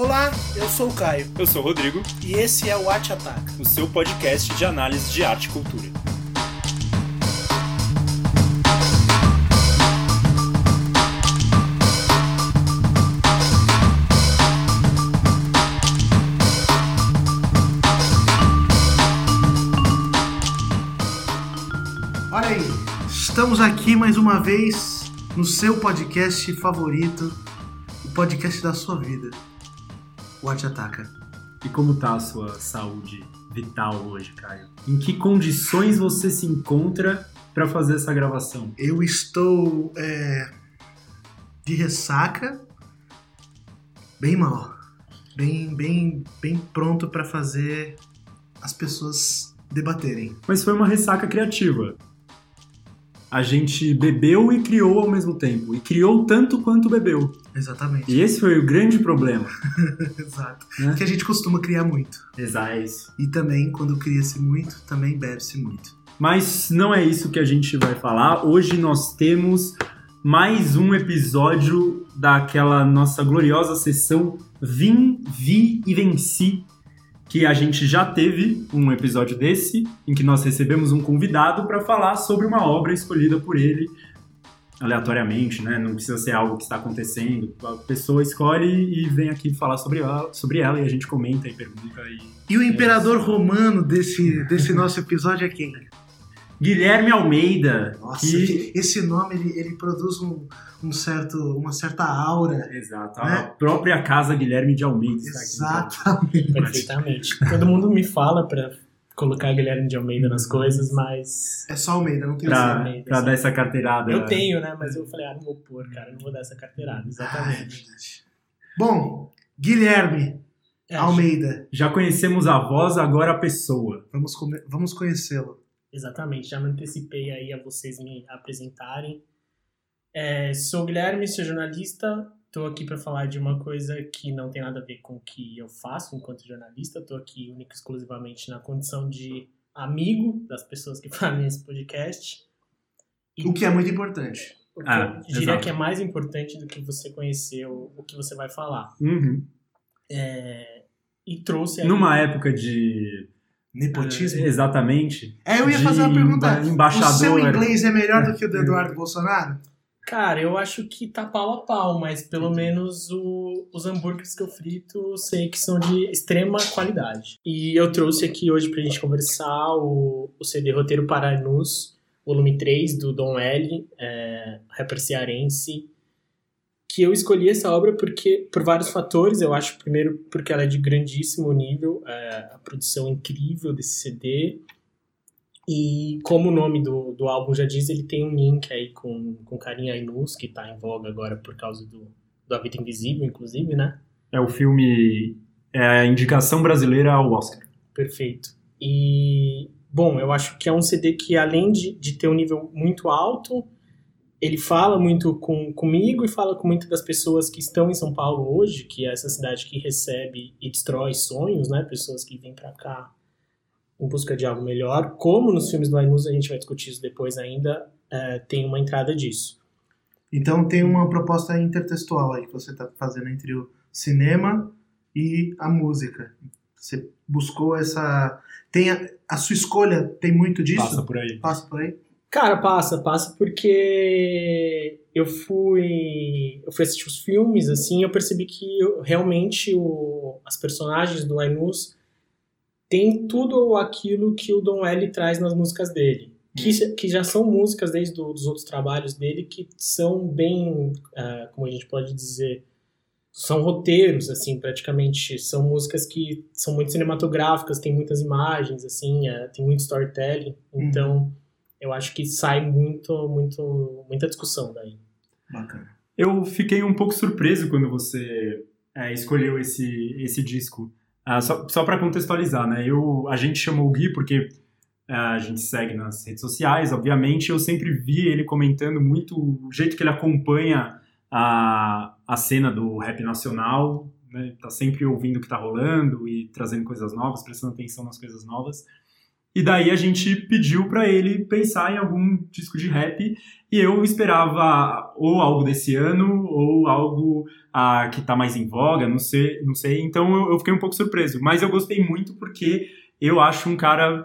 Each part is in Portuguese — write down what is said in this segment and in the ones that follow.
Olá, eu sou o Caio Eu sou o Rodrigo, e esse é o Arte Ataca. o seu podcast de análise de arte e cultura. Olha aí, estamos aqui mais uma vez no seu podcast favorito, o podcast da sua vida, o Arte Ataca. E como tá a sua saúde vital hoje, Caio? Em que condições você se encontra para fazer essa gravação? Eu estou é, de ressaca, bem mal, bem, bem, bem pronto para fazer as pessoas debaterem. Mas foi uma ressaca criativa. A gente bebeu e criou ao mesmo tempo. E criou tanto quanto bebeu. Exatamente. E esse foi o grande problema. Exato. Né? Que a gente costuma criar muito. Exato, é. E também, quando cria-se muito, também bebe-se muito. Mas não é isso que a gente vai falar. Hoje nós temos mais um episódio daquela nossa gloriosa sessão Vim, Vi e Venci, que a gente já teve um episódio desse, em que nós recebemos um convidado para falar sobre uma obra escolhida por ele aleatoriamente, né? Não precisa ser algo que está acontecendo. A pessoa escolhe e vem aqui falar sobre ela, sobre ela e a gente comenta e pergunta. E... E o imperador romano desse, desse nosso episódio é quem? Guilherme Almeida, Nossa, que esse nome ele, ele produz um, um certo, uma certa aura. Exato, Né? a própria casa Guilherme de Almeida está aqui. então. Exatamente. Perfeitamente. Todo mundo me fala pra colocar Guilherme de Almeida nas coisas, mas. É só Almeida, não tem Pra, Almeida, pra sim. dar essa carteirada. Eu tenho, né? Mas eu falei, ah, não vou pôr, cara, não vou dar essa carteirada. Ah, é Exatamente. verdade. Bom, Guilherme É, Almeida, Já conhecemos a voz, agora a pessoa. vamos, vamos conhecê-lo. Exatamente, já me antecipei aí a vocês me apresentarem. É, sou o Guilherme, sou jornalista. Estou aqui para falar de uma coisa que não tem nada a ver com o que eu faço enquanto jornalista. Estou aqui única e exclusivamente na condição de amigo das pessoas que fazem esse podcast. E O que é muito importante. o que Ah, eu diria exato. que é mais importante do que você conhecer o, o que você vai falar. Uhum. É, e trouxe aí... Numa época de. Nepotismo. eh, Exatamente. É, eu ia fazer uma pergunta. emba- embaixador. O seu inglês é melhor do que o do Eduardo Bolsonaro? Cara, eu acho que tá pau a pau, mas pelo menos o- os hambúrgueres que eu frito sei que são de extrema qualidade. E eu trouxe aqui hoje pra gente conversar o, o CD Roteiro para Nus, volume 3, do Dom L, é, rapper cearense, que eu escolhi essa obra porque por vários fatores. Eu acho, primeiro, porque ela é de grandíssimo nível, é, a produção incrível desse CD. E como o nome do, do álbum já diz, ele tem um link aí com, com Carinha Ainus, que tá em voga agora por causa do, do A Vida Invisível, inclusive, né? É o filme. É a indicação brasileira ao Oscar. Perfeito. E, bom, eu acho que é um CD que, além de, de ter um nível muito alto, ele fala muito com, comigo e fala com muitas das pessoas que estão em São Paulo hoje, que é essa cidade que recebe e destrói sonhos, né? Pessoas que vêm pra cá em busca de algo melhor. Como nos filmes do Ainus, a gente vai discutir isso depois ainda, é, tem uma entrada disso. Então tem uma proposta intertextual aí que você está fazendo entre o cinema e a música. Você buscou essa. Tem a, a sua escolha tem muito disso? Passa por aí. Passa por aí? Cara, passa, passa porque eu fui eu fui assistir os filmes assim, eu percebi que eu- realmente o, as personagens do Ainus têm tudo aquilo que o Don L traz nas músicas dele, que, já- que já são músicas desde o- dos outros trabalhos dele que são bem, ah, como a gente pode dizer, são roteiros assim, praticamente são músicas que são muito cinematográficas, tem muitas imagens assim, ah, tem muito storytelling, então eu acho que sai muito, muito, muita discussão daí. Bacana. Eu fiquei um pouco surpreso quando você é, escolheu esse, esse disco. Ah, só só para contextualizar, né? Eu, a gente chamou o Gui porque ah, a gente segue nas redes sociais, obviamente. Eu sempre vi ele comentando muito o jeito que ele acompanha a, a cena do rap nacional, né? Tá sempre ouvindo o que tá rolando e trazendo coisas novas, prestando atenção nas coisas novas. E daí a gente pediu para ele pensar em algum disco de rap e eu esperava ou algo desse ano ou algo ah, que tá mais em voga, não sei, não sei. Então eu, eu fiquei um pouco surpreso, mas eu gostei muito porque eu acho um cara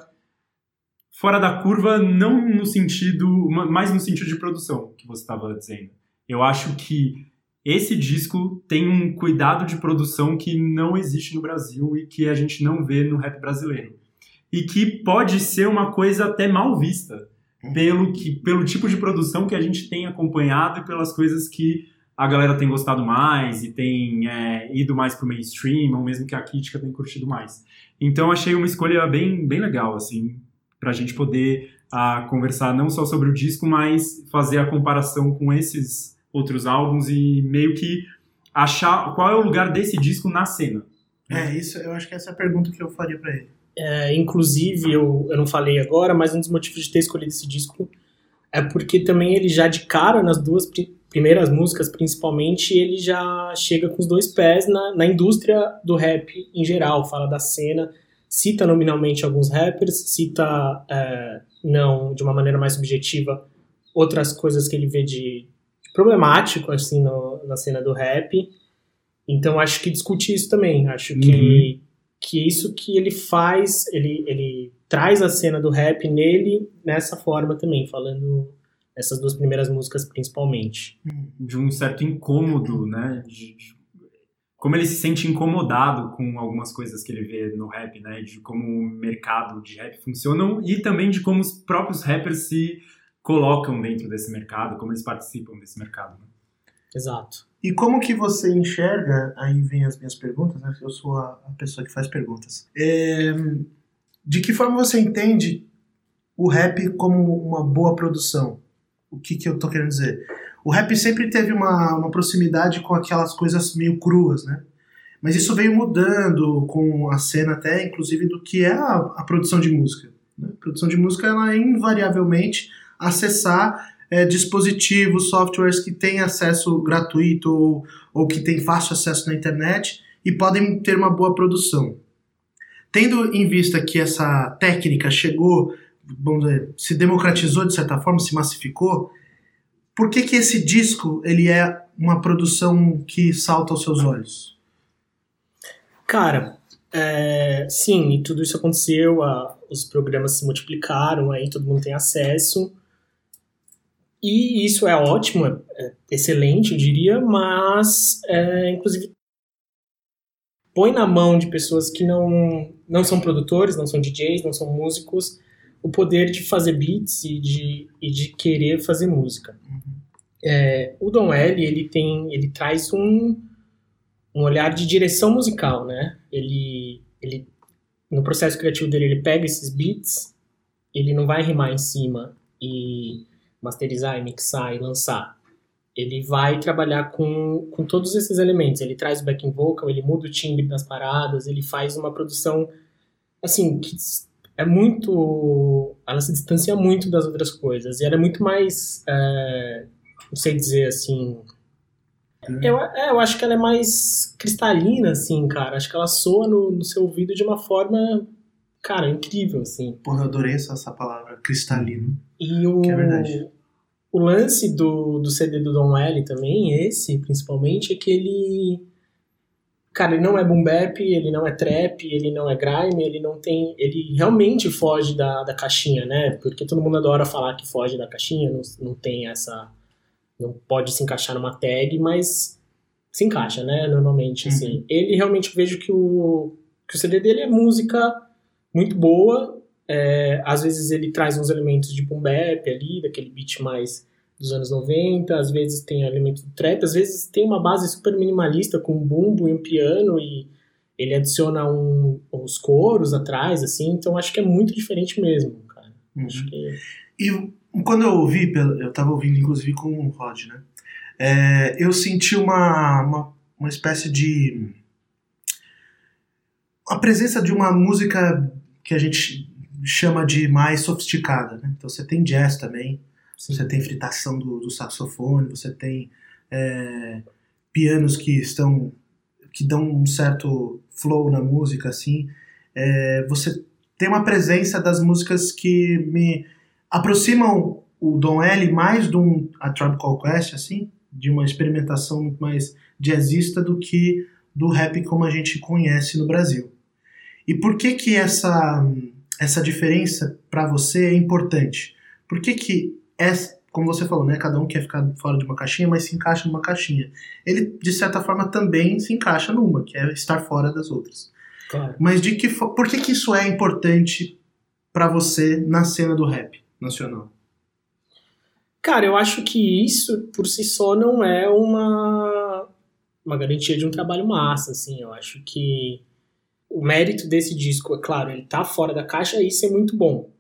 fora da curva, não no sentido, mais no sentido de produção que você estava dizendo. Eu acho que esse disco tem um cuidado de produção que não existe no Brasil e que a gente não vê no rap brasileiro. E que pode ser uma coisa até mal vista pelo, que, pelo tipo de produção que a gente tem acompanhado e pelas coisas que a galera tem gostado mais e tem é, ido mais pro mainstream, ou mesmo que a crítica tem curtido mais. Então achei uma escolha bem, bem legal, assim, para a gente poder uh, conversar não só sobre o disco, mas fazer a comparação com esses outros álbuns e meio que achar qual é o lugar desse disco na cena. É, isso, eu acho que essa é a pergunta que eu faria para ele. É, inclusive, eu, eu não falei agora, mas um dos motivos de ter escolhido esse disco é porque também ele já de cara, nas duas primeiras músicas principalmente, ele já chega com os dois pés na, na indústria do rap em geral, fala da cena, cita nominalmente alguns rappers, cita, é, não de uma maneira mais subjetiva, outras coisas que ele vê de problemático, assim, no, na cena do rap. Então, acho que discute isso também. Acho uhum. que isso que ele faz, ele, ele traz a cena do rap nele nessa forma também, falando essas duas primeiras músicas principalmente. De um certo incômodo, né? De, de como ele se sente incomodado com algumas coisas que ele vê no rap, né? De como o mercado de rap funciona e também de como os próprios rappers se colocam dentro desse mercado, como eles participam desse mercado. Né? Exato. E como que você enxerga, aí vem as minhas perguntas, né? Eu sou a, pessoa que faz perguntas. É, de que forma você entende o rap como uma boa produção? O que, que eu tô querendo dizer? O rap sempre teve uma, uma proximidade com aquelas coisas meio cruas, né? Mas isso veio mudando com a cena até, inclusive, do que é a, a produção de música. Né? A produção de música, ela é invariavelmente acessar é, dispositivos, softwares que têm acesso gratuito ou, ou que têm fácil acesso na internet e podem ter uma boa produção. Tendo em vista que essa técnica chegou, vamos dizer, se democratizou de certa forma, se massificou, por que, que esse disco ele é uma produção que salta aos seus olhos? Cara, é, sim, tudo isso aconteceu, a, os programas se multiplicaram, aí todo mundo tem acesso. E isso é ótimo, é, é excelente, eu diria, mas é, inclusive põe na mão de pessoas que não, não são produtores, não são DJs, não são músicos, o poder de fazer beats e de, e de querer fazer música. Uhum. É, o Don L, ele tem, ele traz um, um olhar de direção musical, né? Ele, ele, no processo criativo dele, ele pega esses beats, ele não vai rimar em cima e masterizar e mixar e lançar. Ele vai trabalhar com, com todos esses elementos. Ele traz o backing vocal, ele muda o timbre das paradas, ele faz uma produção, assim, que é muito. Ela se distancia muito das outras coisas. E ela é muito mais. É, não sei dizer assim. Eu, é, eu acho que ela é mais cristalina, assim, cara. Acho que ela soa no, no seu ouvido de uma forma, cara, incrível, assim. Porra, eu adorei essa, essa palavra, cristalino. E o, que é verdade. o lance do, do CD do Don L também, esse, principalmente, é que ele Cara, ele não é boom bap, ele não é trap, ele não é grime, ele não tem. Ele realmente foge da, da caixinha, né? Porque todo mundo adora falar que foge da caixinha, não, não tem essa. Não pode se encaixar numa tag, mas se encaixa, né? Normalmente, assim. Uhum. Ele realmente vejo que o, que o CD dele é música muito boa. É, às vezes ele traz uns elementos de boom bap ali, daquele beat mais dos anos 90, às vezes tem elementos do trap, às vezes tem uma base super minimalista com um bumbo e um piano e ele adiciona um, uns coros atrás, assim, então acho que é muito diferente mesmo, cara. Uhum. Acho que... E quando eu ouvi, eu tava ouvindo inclusive com o Rod, né? É, eu senti uma, uma, uma espécie de. a presença de uma música que a gente chama de mais sofisticada, né? Então você tem jazz também, Sim. Você tem fritação do, do saxofone, você tem é, pianos que estão que dão um certo flow na música, assim. É, você tem uma presença das músicas que me aproximam o Don L mais de um a Tribe Called Quest, assim, de uma experimentação muito mais jazzista do que do rap como a gente conhece no Brasil. E por que que essa essa diferença para você é importante? Por que que essa, como você falou, né, cada um quer ficar fora de uma caixinha, mas se encaixa numa caixinha. Ele de certa forma também se encaixa numa, que é estar fora das outras. Claro. Mas de que por que que isso é importante para você na cena do rap nacional? Cara, eu acho que isso por si só não é uma, uma garantia de um trabalho massa, assim. Eu acho que o mérito desse disco, é claro, ele tá fora da caixa e isso é muito bom.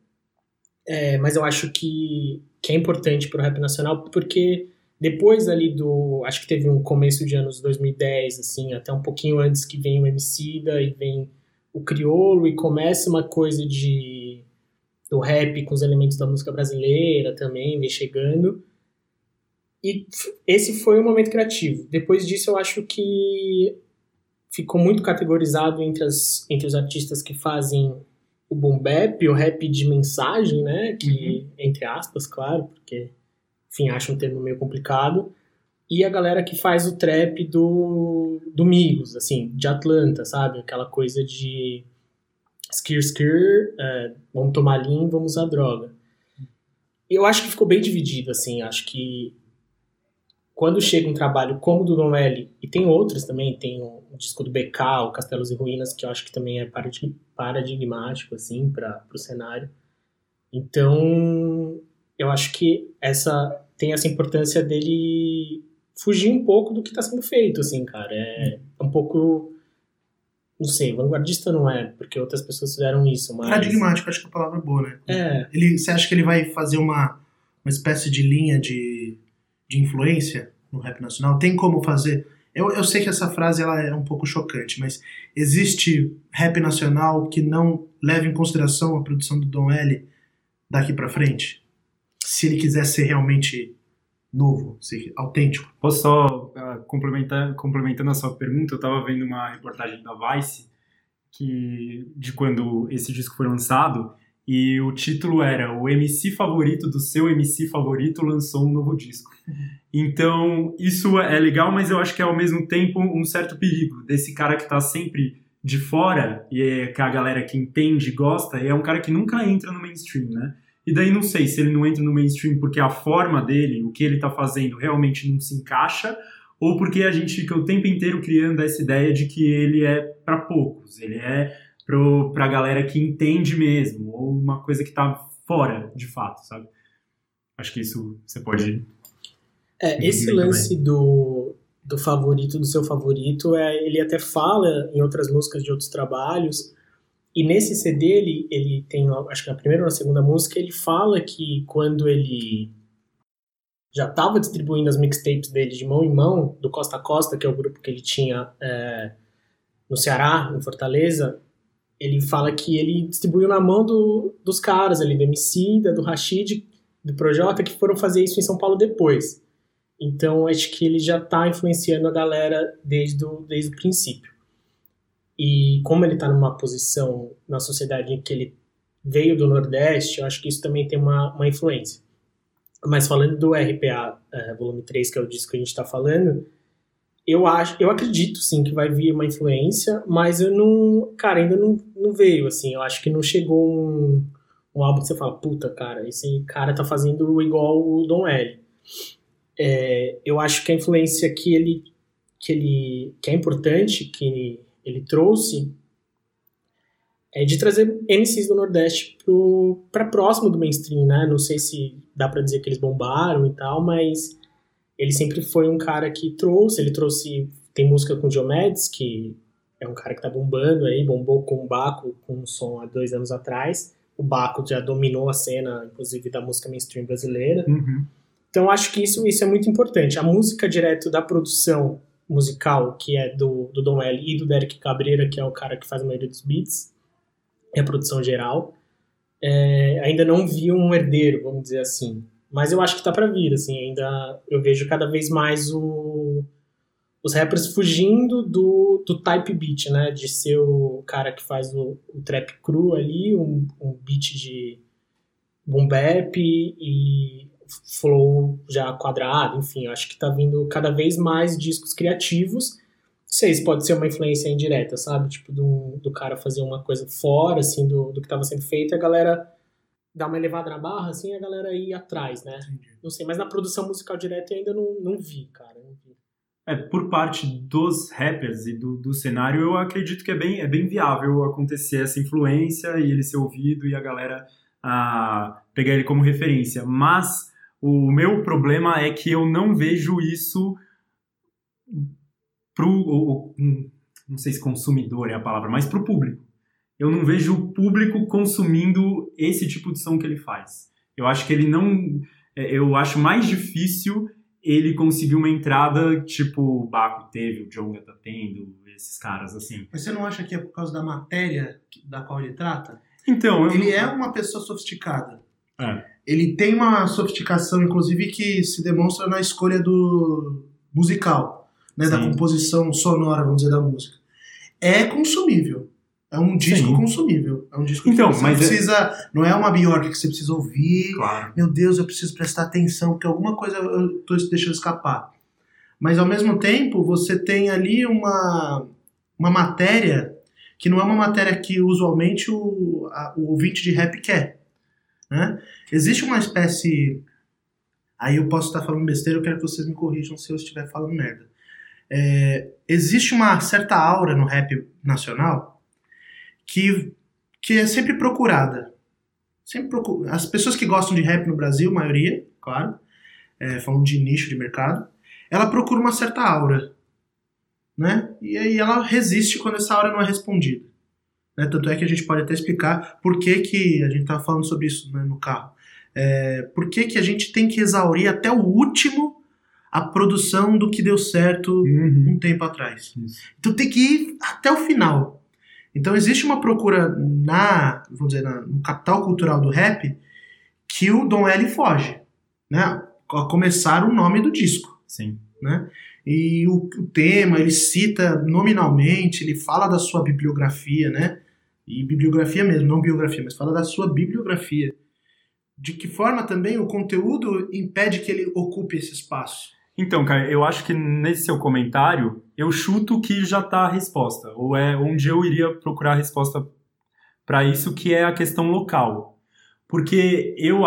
É, mas eu acho que, que é importante pro rap nacional porque depois ali do. Acho que teve um começo de anos 2010, assim, até um pouquinho antes que vem o Emicida e vem o Criolo e começa uma coisa de do rap com os elementos da música brasileira também, vem chegando. E esse foi um momento criativo. Depois disso, eu acho que ficou muito categorizado entre, as, entre os artistas que fazem o boom bap, o rap de mensagem, né? Que, entre aspas, claro, porque, enfim, acho um termo meio complicado. E a galera que faz o trap do, do Migos, assim, de Atlanta, sabe? Aquela coisa de skir skir, é, vamos tomar lean, vamos usar droga. Eu acho que ficou bem dividido, assim, acho que quando chega um trabalho como o do L, e tem outros também, tem o, disco do BK, o Castelos e Ruínas, que eu acho que também é paradig- paradigmático, assim, para o cenário. Então, eu acho que essa tem essa importância dele fugir um pouco do que está sendo feito, assim, cara. É um pouco não sei, vanguardista não é, porque outras pessoas fizeram isso, mas. Paradigmático, acho que a palavra é boa, né? É, Ele, você acha que ele vai fazer uma, uma espécie de linha de, de influência no rap nacional? Tem como fazer? Eu, eu sei que essa frase ela é um pouco chocante, mas existe rap nacional que não leva em consideração a produção do Dom L daqui pra frente? Se ele quiser ser realmente novo, ser autêntico. Posso só ah, complementar, complementando a sua pergunta, eu estava vendo uma reportagem da Vice que de quando esse disco foi lançado e o título era o MC favorito do seu MC favorito lançou um novo disco. Então isso é legal, mas eu acho que é ao mesmo tempo um certo perigo desse cara que está sempre de fora e é que a galera que entende e gosta é um cara que nunca entra no mainstream, né? E daí não sei se ele não entra no mainstream porque a forma dele, o que ele tá fazendo realmente não se encaixa, ou porque a gente fica o tempo inteiro criando essa ideia de que ele é para poucos, ele é pro, pra galera que entende mesmo, ou uma coisa que tá fora de fato, sabe? Acho que isso você pode. É esse lance do, do favorito, do seu favorito, é, ele até fala em outras músicas de outros trabalhos. E nesse CD, ele, ele tem, acho que na primeira ou na segunda música, ele fala que quando ele já estava distribuindo as mixtapes dele de mão em mão, do Costa a Costa, que é o grupo que ele tinha é, no Ceará, em Fortaleza, ele fala que ele distribuiu na mão do, dos caras ali, do Emicida, do Rashid, do Projota, que foram fazer isso em São Paulo depois. Então, acho que ele já está influenciando a galera desde o, desde o princípio. E como ele está numa posição na sociedade em que ele veio do Nordeste, eu acho que isso também tem uma, uma influência. Mas falando do RPA eh, volume 3, que é o disco que a gente está falando, eu acho, eu acredito sim que vai vir uma influência, mas eu não, cara, ainda não, não veio assim. Eu acho que não chegou um, um álbum que você fala, puta, cara, esse cara tá fazendo igual o Don L. É, eu acho que a influência que ele que ele que é importante que ele, trouxe é de trazer MCs do Nordeste para próximo do mainstream, né? Não sei se dá para dizer que eles bombaram e tal, mas ele sempre foi um cara que trouxe, ele trouxe, tem música com o Diomedes, que é um cara que tá bombando aí, bombou com o Baco, com um som há dois anos atrás. O Baco já dominou a cena, inclusive, da música mainstream brasileira. Uhum. Então acho que isso, isso é muito importante. A música direto da produção musical, que é do, do Dom L e do Derek Cabreira, que é o cara que faz a maioria dos beats, é a produção geral. É, ainda não vi um herdeiro, vamos dizer assim. Mas eu acho que tá para vir, assim, ainda eu vejo cada vez mais o, os rappers fugindo do, do type beat, né? De ser o cara que faz o, o trap cru ali, um, um beat de boom bap e flow já quadrado, enfim, acho que tá vindo cada vez mais discos criativos. Não sei se pode ser uma influência indireta, sabe? Tipo, do, do cara fazer uma coisa fora, assim, do, do que tava sendo feito e a galera dar uma elevada na barra, assim, e a galera ir atrás, né? Entendi. Não sei, mas na produção musical direta eu ainda não, não vi, cara. Não vi. É, por parte dos rappers e do, do cenário, eu acredito que é bem, é bem viável acontecer essa influência e ele ser ouvido e a galera ah, pegar ele como referência. Mas o meu problema é que eu não vejo isso pro. o- hum, não sei se consumidor é a palavra, mas pro público. Eu não vejo o público consumindo esse tipo de som que ele faz. Eu acho que ele não. é, Eu acho mais difícil ele conseguir uma entrada tipo o Baco teve, o Jonga tá tendo, esses caras assim. Mas você não acha que é por causa da matéria da qual ele trata? Então, eu Ele é uma pessoa sofisticada. É. Ele tem uma sofisticação, inclusive, que se demonstra na escolha do musical, né, da composição sonora, vamos dizer, da música. É consumível. É um disco Sim. consumível. É um disco Então, que você mas é- precisa. Não é uma Bjork que você precisa ouvir. Claro. Meu Deus, eu preciso prestar atenção, porque alguma coisa eu tô deixando escapar. Mas ao mesmo tempo, você tem ali uma, uma matéria que não é uma matéria que usualmente o, a- o ouvinte de rap quer. Né? Existe uma espécie. Aí eu posso estar falando besteira, eu quero que vocês me corrijam se eu estiver falando merda. É, existe uma certa aura no rap nacional que, que é sempre procurada. Sempre procu- As pessoas que gostam de rap no Brasil, maioria, claro, é, falando de nicho de mercado, ela procura uma certa aura. Né? E aí ela resiste quando essa aura não é respondida. Né? Tanto é que a gente pode até explicar por que, que a gente estava falando sobre isso né, no carro. É, por que, que a gente tem que exaurir até o último a produção do que deu certo Uhum. um tempo atrás. Isso. Então tem que ir até o final. Então existe uma procura na, vamos dizer, na- no capital cultural do rap que o Dom L foge, né? A começar o nome do disco, Sim. né? E o, o tema ele cita nominalmente, ele fala da sua bibliografia, né? E bibliografia mesmo, não biografia, mas fala da sua bibliografia. De que forma também o conteúdo impede que ele ocupe esse espaço? Então, cara, eu acho que nesse seu comentário, eu chuto que já tá a resposta, ou é onde eu iria procurar a resposta para isso, que é a questão local. Porque eu,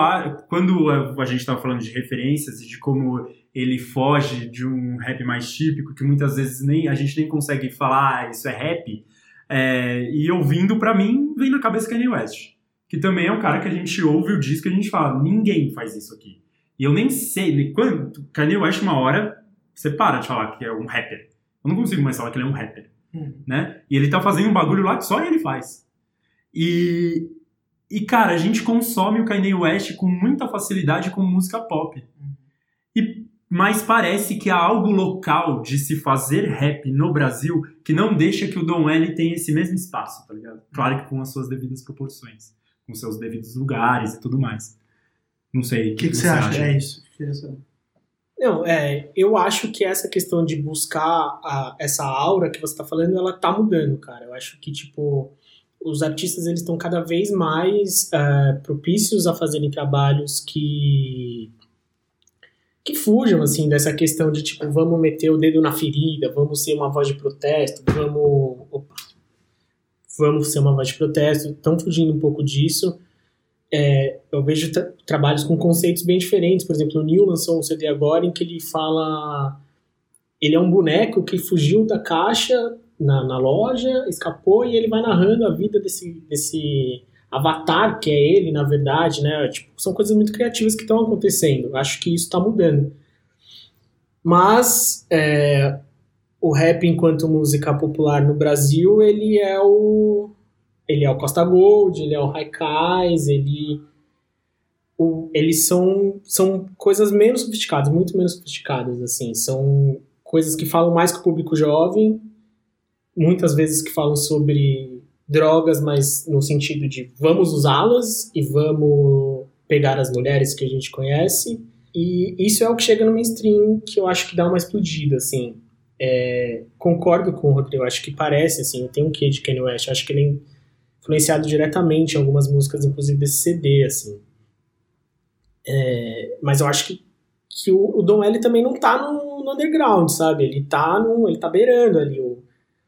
quando a a gente estava falando de referências e de como ele foge de um rap mais típico, que muitas vezes nem a gente nem consegue falar, ah, isso é rap, é, e ouvindo, pra mim, vem na cabeça Kanye West. Que também é um cara que a gente ouve o disco e a gente fala, ninguém faz isso aqui. E eu nem sei, nem quando Kanye West, uma hora, você para de falar que é um rapper. Eu não consigo mais falar que ele é um rapper, né? E ele tá fazendo um bagulho lá que só ele faz. E, e cara, a gente consome o Kanye West com muita facilidade com música pop. E, mas parece que há algo local de se fazer rap no Brasil que não deixa que o Dom L tenha esse mesmo espaço, tá ligado? Claro que com as suas devidas proporções, com seus devidos lugares e tudo mais. Não sei. O que, que você acha? É isso. Não, é, eu acho que essa questão de buscar a- essa aura que você tá falando, ela tá mudando, cara. Eu acho que, tipo, os artistas, eles estão cada vez mais é, propícios a fazerem trabalhos que que fujam, assim, dessa questão de, tipo, vamos meter o dedo na ferida, vamos ser uma voz de protesto, vamos... Opa. Vamos ser uma voz de protesto. Estão fugindo um pouco disso É, eu vejo tra- trabalhos com conceitos bem diferentes. Por exemplo, o Neil lançou um CD agora em que ele fala. Ele é um boneco que fugiu da caixa na, na loja, escapou e ele vai narrando a vida desse, desse avatar que é ele, na verdade, né? Tipo, são coisas muito criativas que estão acontecendo. Acho que isso está mudando. Mas é, o rap enquanto música popular no Brasil, ele é o ele é o Costa Gold, ele é o Raikais, ele o, eles são são coisas menos sofisticadas, muito menos sofisticadas assim, são coisas que falam mais com o público jovem, muitas vezes que falam sobre drogas, mas no sentido de vamos usá-las e vamos pegar as mulheres que a gente conhece. E isso é o que chega no mainstream que eu acho que dá uma explodida, assim. É, concordo com o Rodrigo, acho que parece, assim, tem um quê de Kanye West, acho que ele é influenciado diretamente em algumas músicas, inclusive desse CD, assim. É, mas eu acho que, que o, o Dom L também não tá no, no, underground, sabe? Ele tá, no, ele tá beirando ali, o,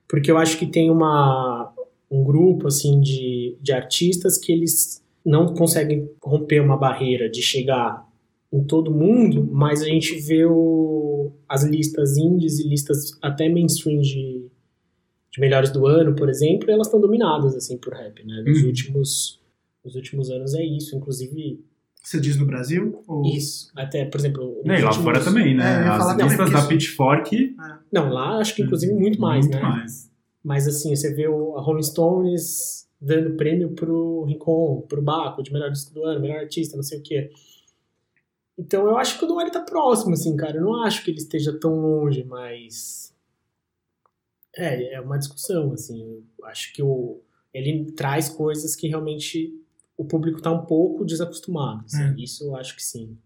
porque eu acho que tem uma, um grupo, assim, de, de artistas que eles não conseguem romper uma barreira de chegar em todo mundo, mas a gente vê o, as listas indies e listas até mainstream de, de melhores do ano, por exemplo, elas estão dominadas assim por rap, né? Nos Uhum. últimos nos últimos anos é isso, inclusive Você diz no Brasil? Ou... isso. Até, por exemplo, e lá fora também, né? É, As listas porque da Pitchfork. Não, lá acho que inclusive muito mais, muito né? mais. Mas assim, você vê o, a Rolling Stones dando prêmio pro Rincon, pro Baco, de melhor disco do ano, melhor artista, não sei o quê. Então eu acho que o Noel tá próximo, assim, cara. Eu não acho que ele esteja tão longe, mas. É, é uma discussão, assim. Eu acho que o, ele traz coisas que realmente o público tá um pouco desacostumado. assim. É. Isso eu acho que sim.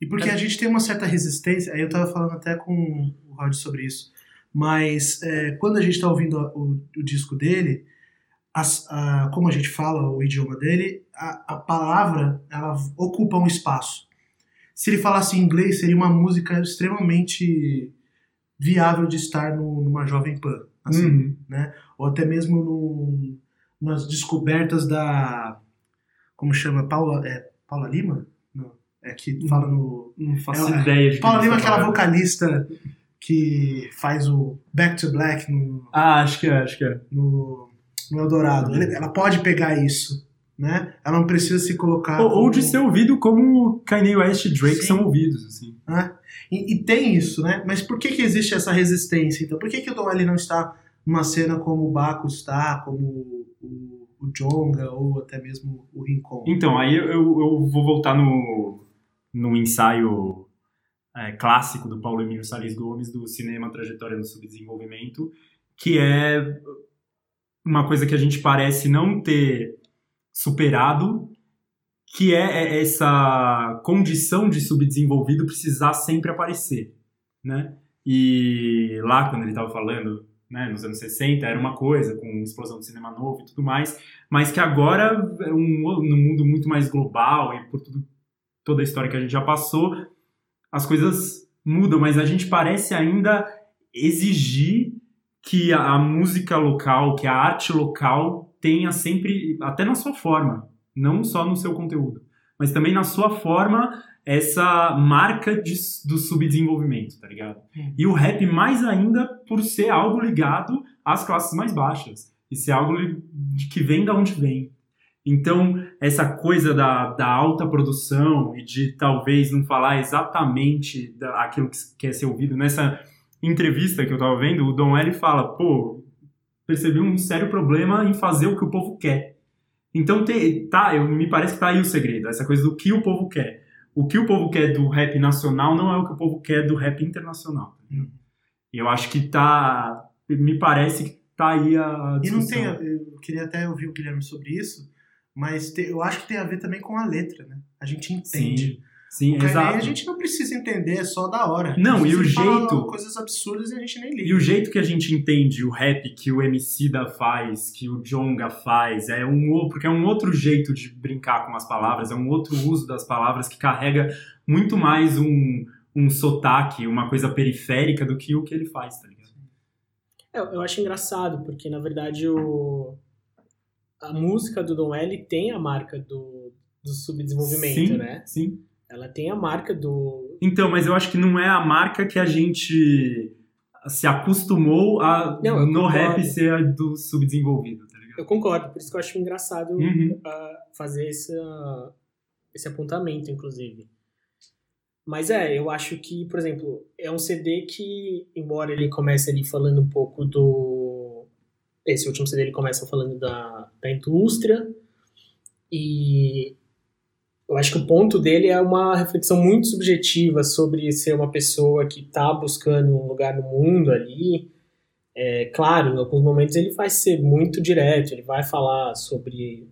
E porque a gente tem uma certa resistência, aí eu tava falando até com o Rod sobre isso, mas é, quando a gente tá ouvindo a- o, o disco dele, as- a- como a gente fala o idioma dele, a, a palavra ela ocupa um espaço. Se ele falasse em inglês, seria uma música extremamente viável de estar no- numa Jovem Pan. Assim, Uhum. ou até mesmo no, nas descobertas da. Como chama? Paula, é, Paula Lima? Não. É que fala no. Não faço É, ideia de Paula Lima é aquela vocalista que faz o Back to Black no, Ah, acho que é, acho que é. no, no Eldorado. Ela pode pegar isso, né? Ela não precisa se colocar. Ou, ou como- de ser ouvido como Kanye West e Drake Sim. são ouvidos, assim. né? E, e tem isso, né? Mas por que, que existe essa resistência? Então, por que, que o Don L não está numa cena como o Baco está, como o, o Jonga ou até mesmo o Rincon? Então, aí eu, eu- eu vou voltar no, no ensaio é, clássico do Paulo Emílio Salles Gomes, do Cinema Trajetória no Subdesenvolvimento, que é uma coisa que a gente parece não ter superado, que é essa condição de subdesenvolvido precisar sempre aparecer, né? E lá, quando ele estava falando, né, nos anos 60, era uma coisa, com explosão do cinema novo e tudo mais, mas que agora, é um, mundo muito mais global e por tudo, toda a história que a gente já passou, as coisas mudam, mas a gente parece ainda exigir que a, a música local, que a arte local tenha sempre, até na sua forma, não só no seu conteúdo, mas também na sua forma, essa marca de, do subdesenvolvimento, tá ligado? E o rap mais ainda por ser algo ligado às classes mais baixas, e ser algo que vem da onde vem. Então, essa coisa da, da alta produção e de talvez não falar exatamente da, aquilo que quer ser ouvido. Nessa entrevista que eu tava vendo, o Dom L fala, pô, percebi um sério problema em fazer o que o povo quer. Então, te- tá, eu, me parece que tá aí o segredo, essa coisa do que o povo quer. O que o povo quer do rap nacional não é o que o povo quer do rap internacional. E eu acho que tá, me parece que tá aí a E não discussão. tem, eu queria até ouvir o Guilherme sobre isso, mas te- eu acho que tem a ver também com a letra, né? A gente entende. Sim, O Kanye, exato. a gente não precisa entender, é só da hora. Não, e o jeito- coisas absurdas e a gente nem liga. E o jeito que a gente entende o rap que o MC da faz, que o Jonga faz, é um o- porque é um outro jeito de brincar com as palavras, é um outro uso das palavras que carrega muito mais um, um sotaque, uma coisa periférica do que o que ele faz, tá ligado? É, eu acho engraçado, porque na verdade o, a música do Dom L tem a marca do, do subdesenvolvimento, sim, né? Sim. Ela tem a marca do. Então, mas eu acho que não é a marca que a gente se acostumou a Não, no rap ser a do subdesenvolvido, tá ligado? Eu concordo, por isso que eu acho engraçado Uhum. ah, fazer esse, esse apontamento, inclusive. Mas é, eu acho que, por exemplo, é um CD que, embora ele comece ali falando um pouco do. Esse último CD ele começa falando da, da indústria, e eu acho que o ponto dele é uma reflexão muito subjetiva sobre ser uma pessoa que está buscando um lugar no mundo ali. É, claro, em alguns momentos ele vai ser muito direto, ele vai falar sobre.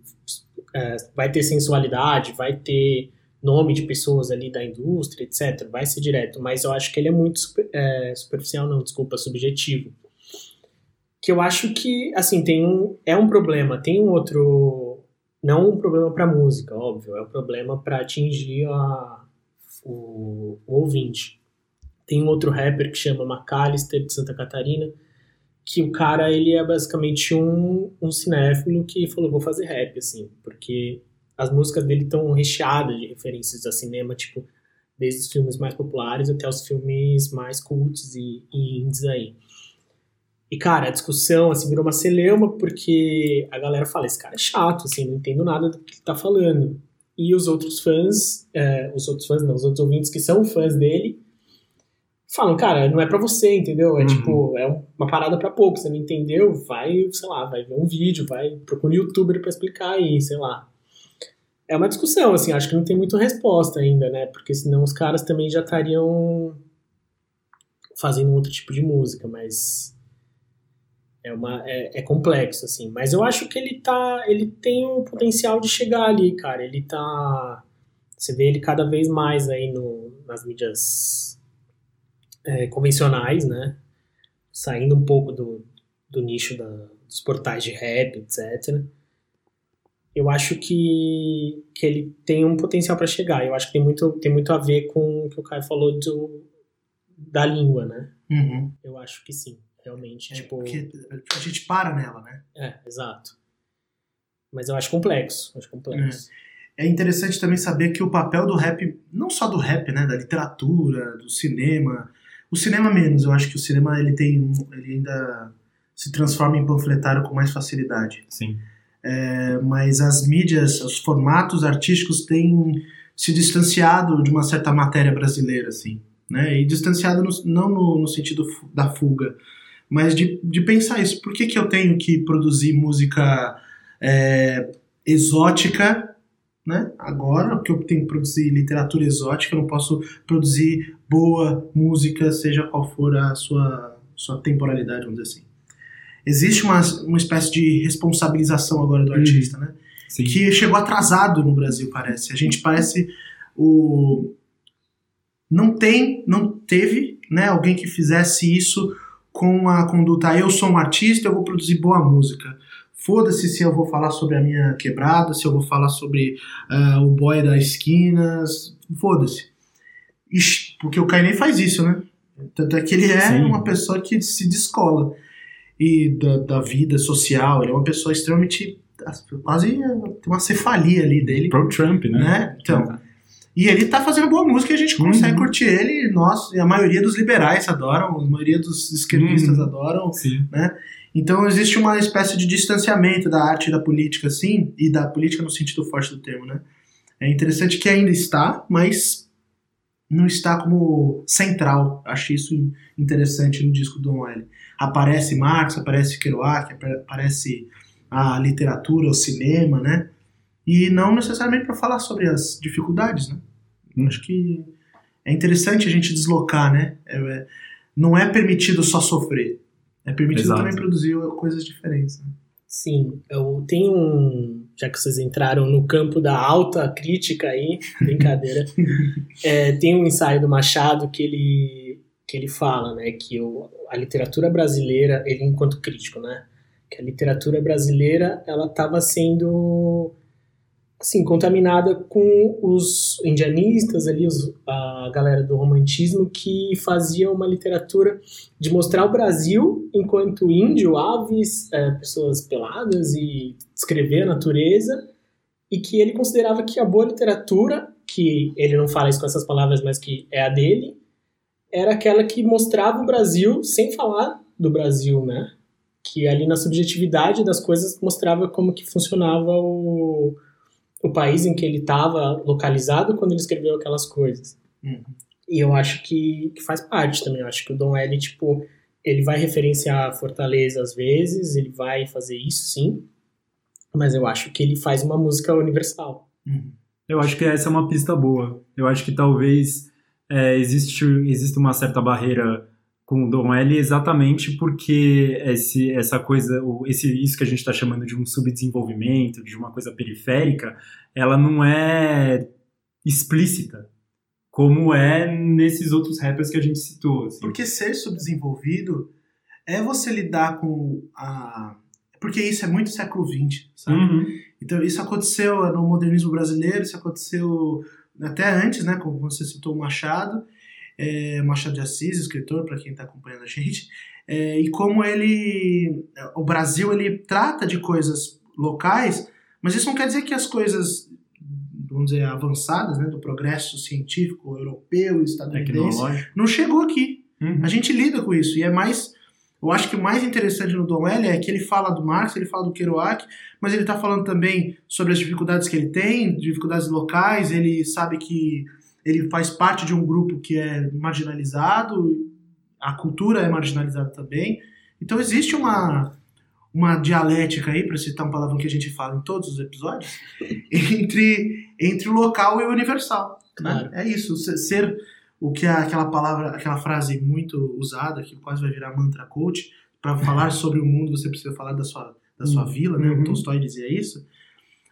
é, vai ter sensualidade, vai ter nome de pessoas ali da indústria, etc. Vai ser direto, mas eu acho que ele é muito super, é, superficial, não, desculpa, subjetivo. Que eu acho que, assim, tem um, é um problema, tem um outro, não um problema para música, óbvio, é um problema para atingir a, o, o ouvinte. Tem um outro rapper que chama McAllister de Santa Catarina, que o cara ele é basicamente um, um cinéfilo que falou vou fazer rap assim porque as músicas dele estão recheadas de referências a cinema tipo desde os filmes mais populares até os filmes mais cults e, e indies aí e cara a discussão assim virou uma celeuma porque a galera fala esse cara é chato assim não entendo nada do que ele tá falando e os outros fãs é, os outros fãs não os outros ouvintes que são fãs dele falam, cara, não é para você, entendeu? É uhum. tipo, é uma parada para pouco, você não entendeu? Vai, sei lá, vai ver um vídeo, vai procura um youtuber para explicar aí, sei lá. É uma discussão, assim, acho que não tem muita resposta ainda, né? Porque senão os caras também já estariam fazendo outro tipo de música, mas é uma é, é, complexo assim, mas eu acho que ele tá, ele tem o potencial de chegar ali, cara. Ele tá você vê ele cada vez mais aí no, nas mídias é, convencionais, né? Saindo um pouco do, do nicho da, dos portais de rap, etc. Eu acho que, que ele tem um potencial para chegar. Eu acho que tem muito, tem muito a ver com o que o Caio falou do, da língua, né? Uhum. Eu acho que sim, realmente. É, tipo... Porque a gente para nela, né? É, exato. Mas eu acho complexo. Acho complexo. É. é interessante também saber que o papel do rap, não só do rap, né? Da literatura, do cinema, o cinema menos, eu acho que o cinema ele tem ele ainda se transforma em panfletário com mais facilidade. Sim. É, mas as mídias, os formatos artísticos têm se distanciado de uma certa matéria brasileira, assim, né? E distanciado no, não no, no, sentido da fuga, mas de, de pensar isso. Por que, que eu tenho que produzir música é, exótica né? Agora, que eu tenho que produzir literatura exótica, eu não posso produzir boa música, seja qual for a sua, sua temporalidade, vamos dizer assim. Existe uma, uma espécie de responsabilização agora do hum. artista, né? Sim. Que chegou atrasado no Brasil, parece. A gente parece o não tem, não teve, né, alguém que fizesse isso com a conduta, eu sou um artista, eu vou produzir boa música. Foda-se se eu vou falar sobre a minha quebrada, se eu vou falar sobre uh, o boy das esquinas. Foda-se. Porque o Kainé faz isso, né? Tanto é que ele é Sim. uma pessoa que se descola e da, da, vida social. Ele é uma pessoa extremamente. quase tem uma cefalia ali dele. Pro Trump, né? né? Então. E ele tá fazendo boa música e a gente consegue uhum. curtir ele. Nós, a maioria dos liberais adoram, a maioria dos esquerdistas uhum. adoram. Sim. Né? Então existe uma espécie de distanciamento da arte e da política, sim, e da política no sentido forte do termo, né? É interessante que ainda está, mas não está como central. Acho isso interessante no disco do Don L. Aparece Marx, aparece Kerouac, aparece a literatura, o cinema, né? E não necessariamente para falar sobre as dificuldades, né? Hum. Acho que é interessante a gente deslocar, né? É, é, não é permitido só sofrer. É permitido Exato. também produzir coisas diferentes. Né? Sim, eu tenho um. Já que vocês entraram no campo da alta crítica aí, brincadeira, é, tem um ensaio do Machado que ele, que ele fala, né, que o, a literatura brasileira, ele enquanto crítico, né, que a literatura brasileira ela estava sendo assim, contaminada com os indianistas ali, os, a galera do romantismo que fazia uma literatura de mostrar o Brasil enquanto índio, aves, é, pessoas peladas e descrever a natureza e que ele considerava que a boa literatura, que ele não fala isso com essas palavras, mas que é a dele, era aquela que mostrava o Brasil sem falar do Brasil, né? Que ali na subjetividade das coisas mostrava como que funcionava o o país em que ele estava localizado quando ele escreveu aquelas coisas. Uhum. E eu acho que, que, faz parte também. Eu acho que o Dom L, tipo, ele vai referenciar Fortaleza às vezes, ele vai fazer isso sim, mas eu acho que ele faz uma música universal. Uhum. Eu acho que essa é uma pista boa. Eu acho que talvez é, existe, existe uma certa barreira com o Dom L exatamente porque esse, essa coisa, esse, isso que a gente está chamando de um subdesenvolvimento, de uma coisa periférica, ela não é explícita, como é nesses outros rappers que a gente citou. Assim. Porque ser subdesenvolvido é você lidar com a. Porque isso é muito século XX, sabe? Uhum. Então, isso aconteceu no modernismo brasileiro, isso aconteceu até antes, né? Como você citou o Machado, é, Machado de Assis, escritor, para quem está acompanhando a gente, é, e como ele. O Brasil ele trata de coisas locais, mas isso não quer dizer que as coisas, vamos dizer, avançadas, né? Do progresso científico europeu e estadunidense, não chegou aqui. Uhum. A gente lida com isso, e é mais. Eu acho que o mais interessante no Dom L é que ele fala do Marx, ele fala do Kerouac, mas ele está falando também sobre as dificuldades que ele tem, dificuldades locais, ele sabe que ele faz parte de um grupo que é marginalizado, a cultura é marginalizada também. Então existe uma, uma dialética aí, para citar um palavrão que a gente fala em todos os episódios, entre, entre o local e o universal. né? Claro. É isso, se- ser o que é aquela palavra, aquela frase muito usada, que quase vai virar mantra coach, para falar sobre o mundo você precisa falar da sua, da sua vila, né? Uhum. O Tolstói dizia isso.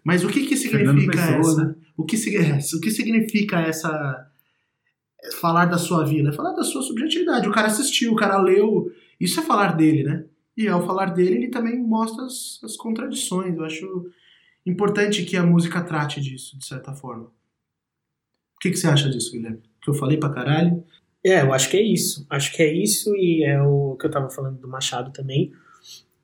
Mas o que que Fernando significa Pessoa, essa? né? O que, é, o que significa essa falar da sua vila? É falar da sua subjetividade. O cara assistiu, o cara leu, isso é falar dele, né? E ao falar dele, ele também mostra as, as contradições. Eu acho importante que a música trate disso, de certa forma. O que, que você acha disso, Guilherme? Que eu falei pra caralho? É, eu acho que é isso. Acho que é isso e é o que eu tava falando do Machado também.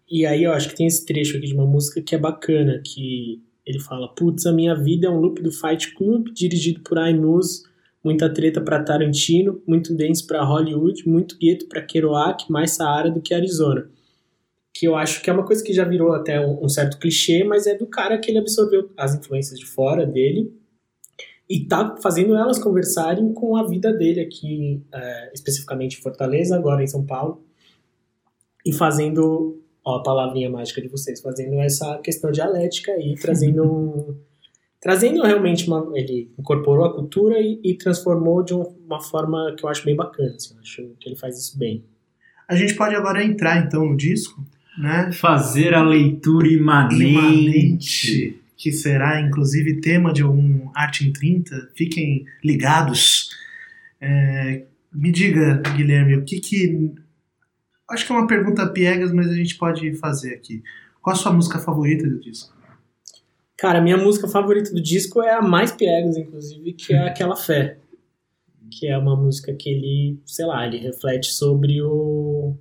E aí eu acho que tem esse trecho aqui de uma música que é bacana, que ele fala, putz, a minha vida é um loop do Fight Club, dirigido por Ainus, muita treta pra Tarantino, muito dance pra Hollywood, muito gueto pra Kerouac, mais Saara do que Arizona. Que eu acho que é uma coisa que já virou até um, um certo clichê, mas é do cara que ele absorveu as influências de fora dele e tá fazendo elas conversarem com a vida dele aqui, é, especificamente em Fortaleza, agora em São Paulo, e fazendo, ó, a palavrinha mágica de vocês, fazendo essa questão dialética aí, trazendo um, trazendo realmente uma, ele incorporou a cultura e, e transformou de um- uma forma que eu acho bem bacana, assim, eu acho que ele faz isso bem. A gente pode agora entrar então no disco, né? Fazer a leitura imanente. Imanente, que será inclusive tema de um Arte em 30. Fiquem ligados. É, me diga, Guilherme, o que que. Acho que é uma pergunta piegas, mas a gente pode fazer aqui. Qual a sua música favorita do disco? Cara, a minha música favorita do disco é a mais piegas, inclusive, que é aquela Fé. Que é uma música que ele, sei lá, ele reflete sobre o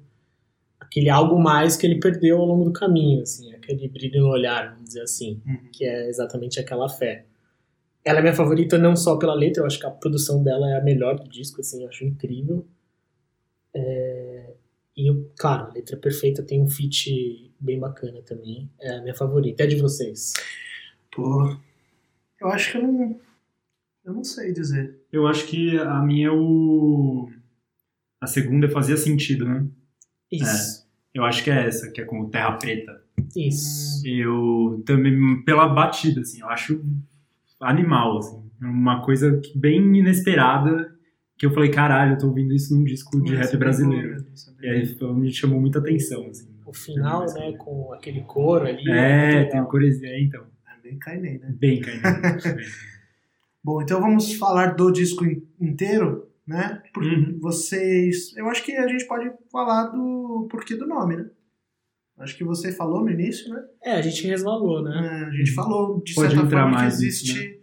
aquele algo mais que ele perdeu ao longo do caminho, assim, aquele brilho no olhar, vamos dizer assim, Uhum. que é exatamente aquela fé. Ela é minha favorita não só pela letra, eu acho que a produção dela é a melhor do disco, assim, eu acho incrível. É, E, eu, claro, a letra é perfeita, tem um feat bem bacana também. É a minha favorita. É de vocês. Pô, eu acho que eu não. Eu não sei dizer. Eu acho que a minha é o. A segunda fazia sentido, né? Isso. Eu acho que é essa, que é com o Terra Preta. Isso. Eu também, pela batida, assim, eu acho animal, assim. É Uma coisa bem inesperada, que eu falei, caralho, eu tô ouvindo isso num disco de rap é brasileiro. Boa, essa é E aí foi- me chamou muita atenção, assim. O final, né, com aquele coro ali. É, muito tem o legal. coresia, então. É bem Kainé, né? Bem, cara. Bom, então vamos falar do disco in- inteiro, né? Porque Uhum. vocês. Eu acho que a gente pode falar do porquê do nome, né? Acho que você falou no início, né? É, a gente resvalou, né? É, a gente Uhum. falou de Pode certa entrar forma que mais nisso, existe.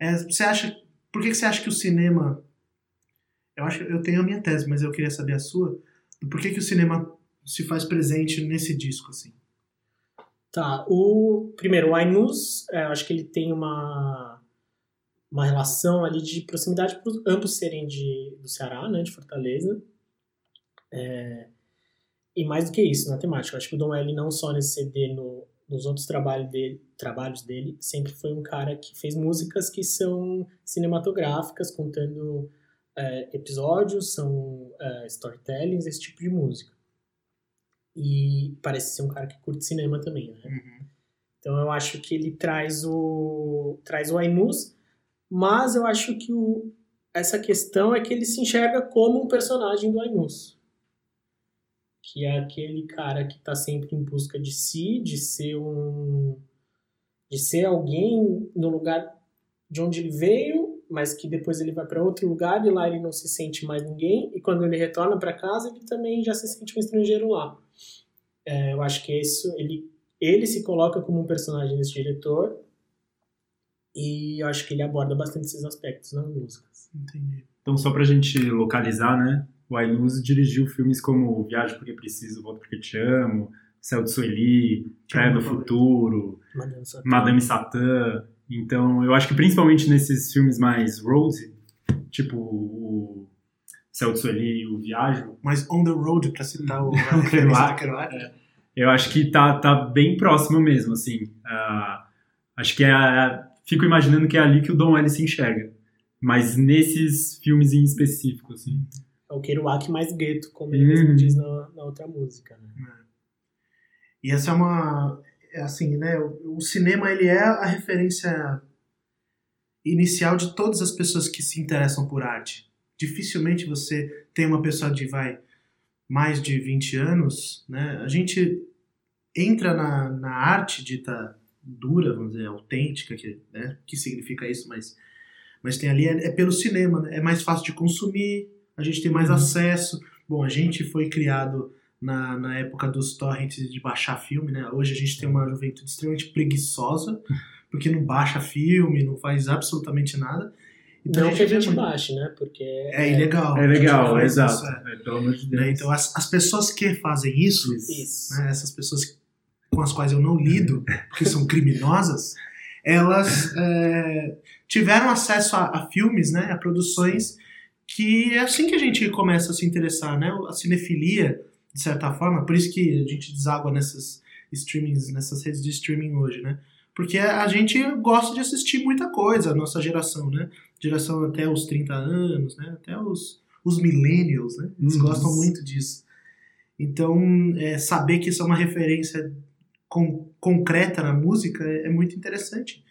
é, você acha. Por que que você acha que o cinema. Eu acho que eu tenho a minha tese, mas eu queria saber a sua. Por que, que o cinema se faz presente nesse disco, assim? Tá, o primeiro, o Ainus, é, acho que ele tem uma uma relação ali de proximidade por ambos serem de do Ceará, né, de Fortaleza. É, e mais do que isso, na temática, eu acho que o Dom L não só nesse CD, no, nos outros trabalhos dele, trabalhos dele, sempre foi um cara que fez músicas que são cinematográficas, contando é, episódios, são é, storytellings, esse tipo de música. E parece ser um cara que curte cinema também, né? Então eu acho que ele traz o traz o Ainus, mas eu acho que o, essa questão é que ele se enxerga como um personagem do Ainus. Que é aquele cara que está sempre em busca de si, de ser um de ser alguém no lugar de onde ele veio, mas que depois ele vai para outro lugar e lá ele não se sente mais ninguém, e quando ele retorna para casa ele também já se sente um estrangeiro lá. É, eu acho que isso ele ele se coloca como um personagem desse diretor e eu acho que ele aborda bastante esses aspectos nas músicas. Entendi. Então, só pra gente localizar, né? O Ainuz dirigiu filmes como Viagem Porque Preciso, Volto Porque Te Amo, Céu de Sueli, Praia do Futuro, Madame Satã. Madame Satã. Então, eu acho que principalmente nesses filmes mais road, tipo o Céu de Sueli e o Viagem, Mas On the Road, pra citar o Kerouac. Kerouac. eu acho que tá, tá bem próximo mesmo, assim. Ah, acho que é. Fico imaginando que é ali que o Don L se enxerga. Mas nesses filmes em específico, assim. É o Kerouac mais gueto, como ele Uhum. mesmo diz na, na outra música. Né? E essa é uma. É assim, né? O, o cinema ele é a referência inicial de todas as pessoas que se interessam por arte. Dificilmente você tem uma pessoa de vai mais de 20 anos, né? A gente entra na, na arte dita dura, vamos dizer, autêntica, que, né? que significa isso, mas, mas tem ali, é, é pelo cinema, né? É mais fácil de consumir, a gente tem mais Uhum. acesso. Bom, a gente foi criado na, na época dos torrents de baixar filme, né? Hoje a gente tem uma juventude extremamente preguiçosa, porque não baixa filme, não faz absolutamente nada. Não que a gente baixe, né? Porque É ilegal. É a gente legal, faz exato. é. É, pelo amor de Deus. Né? Então, as, as pessoas que fazem isso, Isso. né, essas pessoas com as quais eu não lido, porque são criminosas, elas é, tiveram acesso a, a filmes, né, a produções que é assim que a gente começa a se interessar, né, a cinefilia, de certa forma, por isso que a gente deságua nessas streamings, nessas redes de streaming hoje, né, porque a gente gosta de assistir muita coisa, a nossa geração, né, geração até os 30 anos, né, até os, os millennials, né, eles Uhum. gostam muito disso. Então, é, saber que isso é uma referência con- concreta na música é, é muito interessante.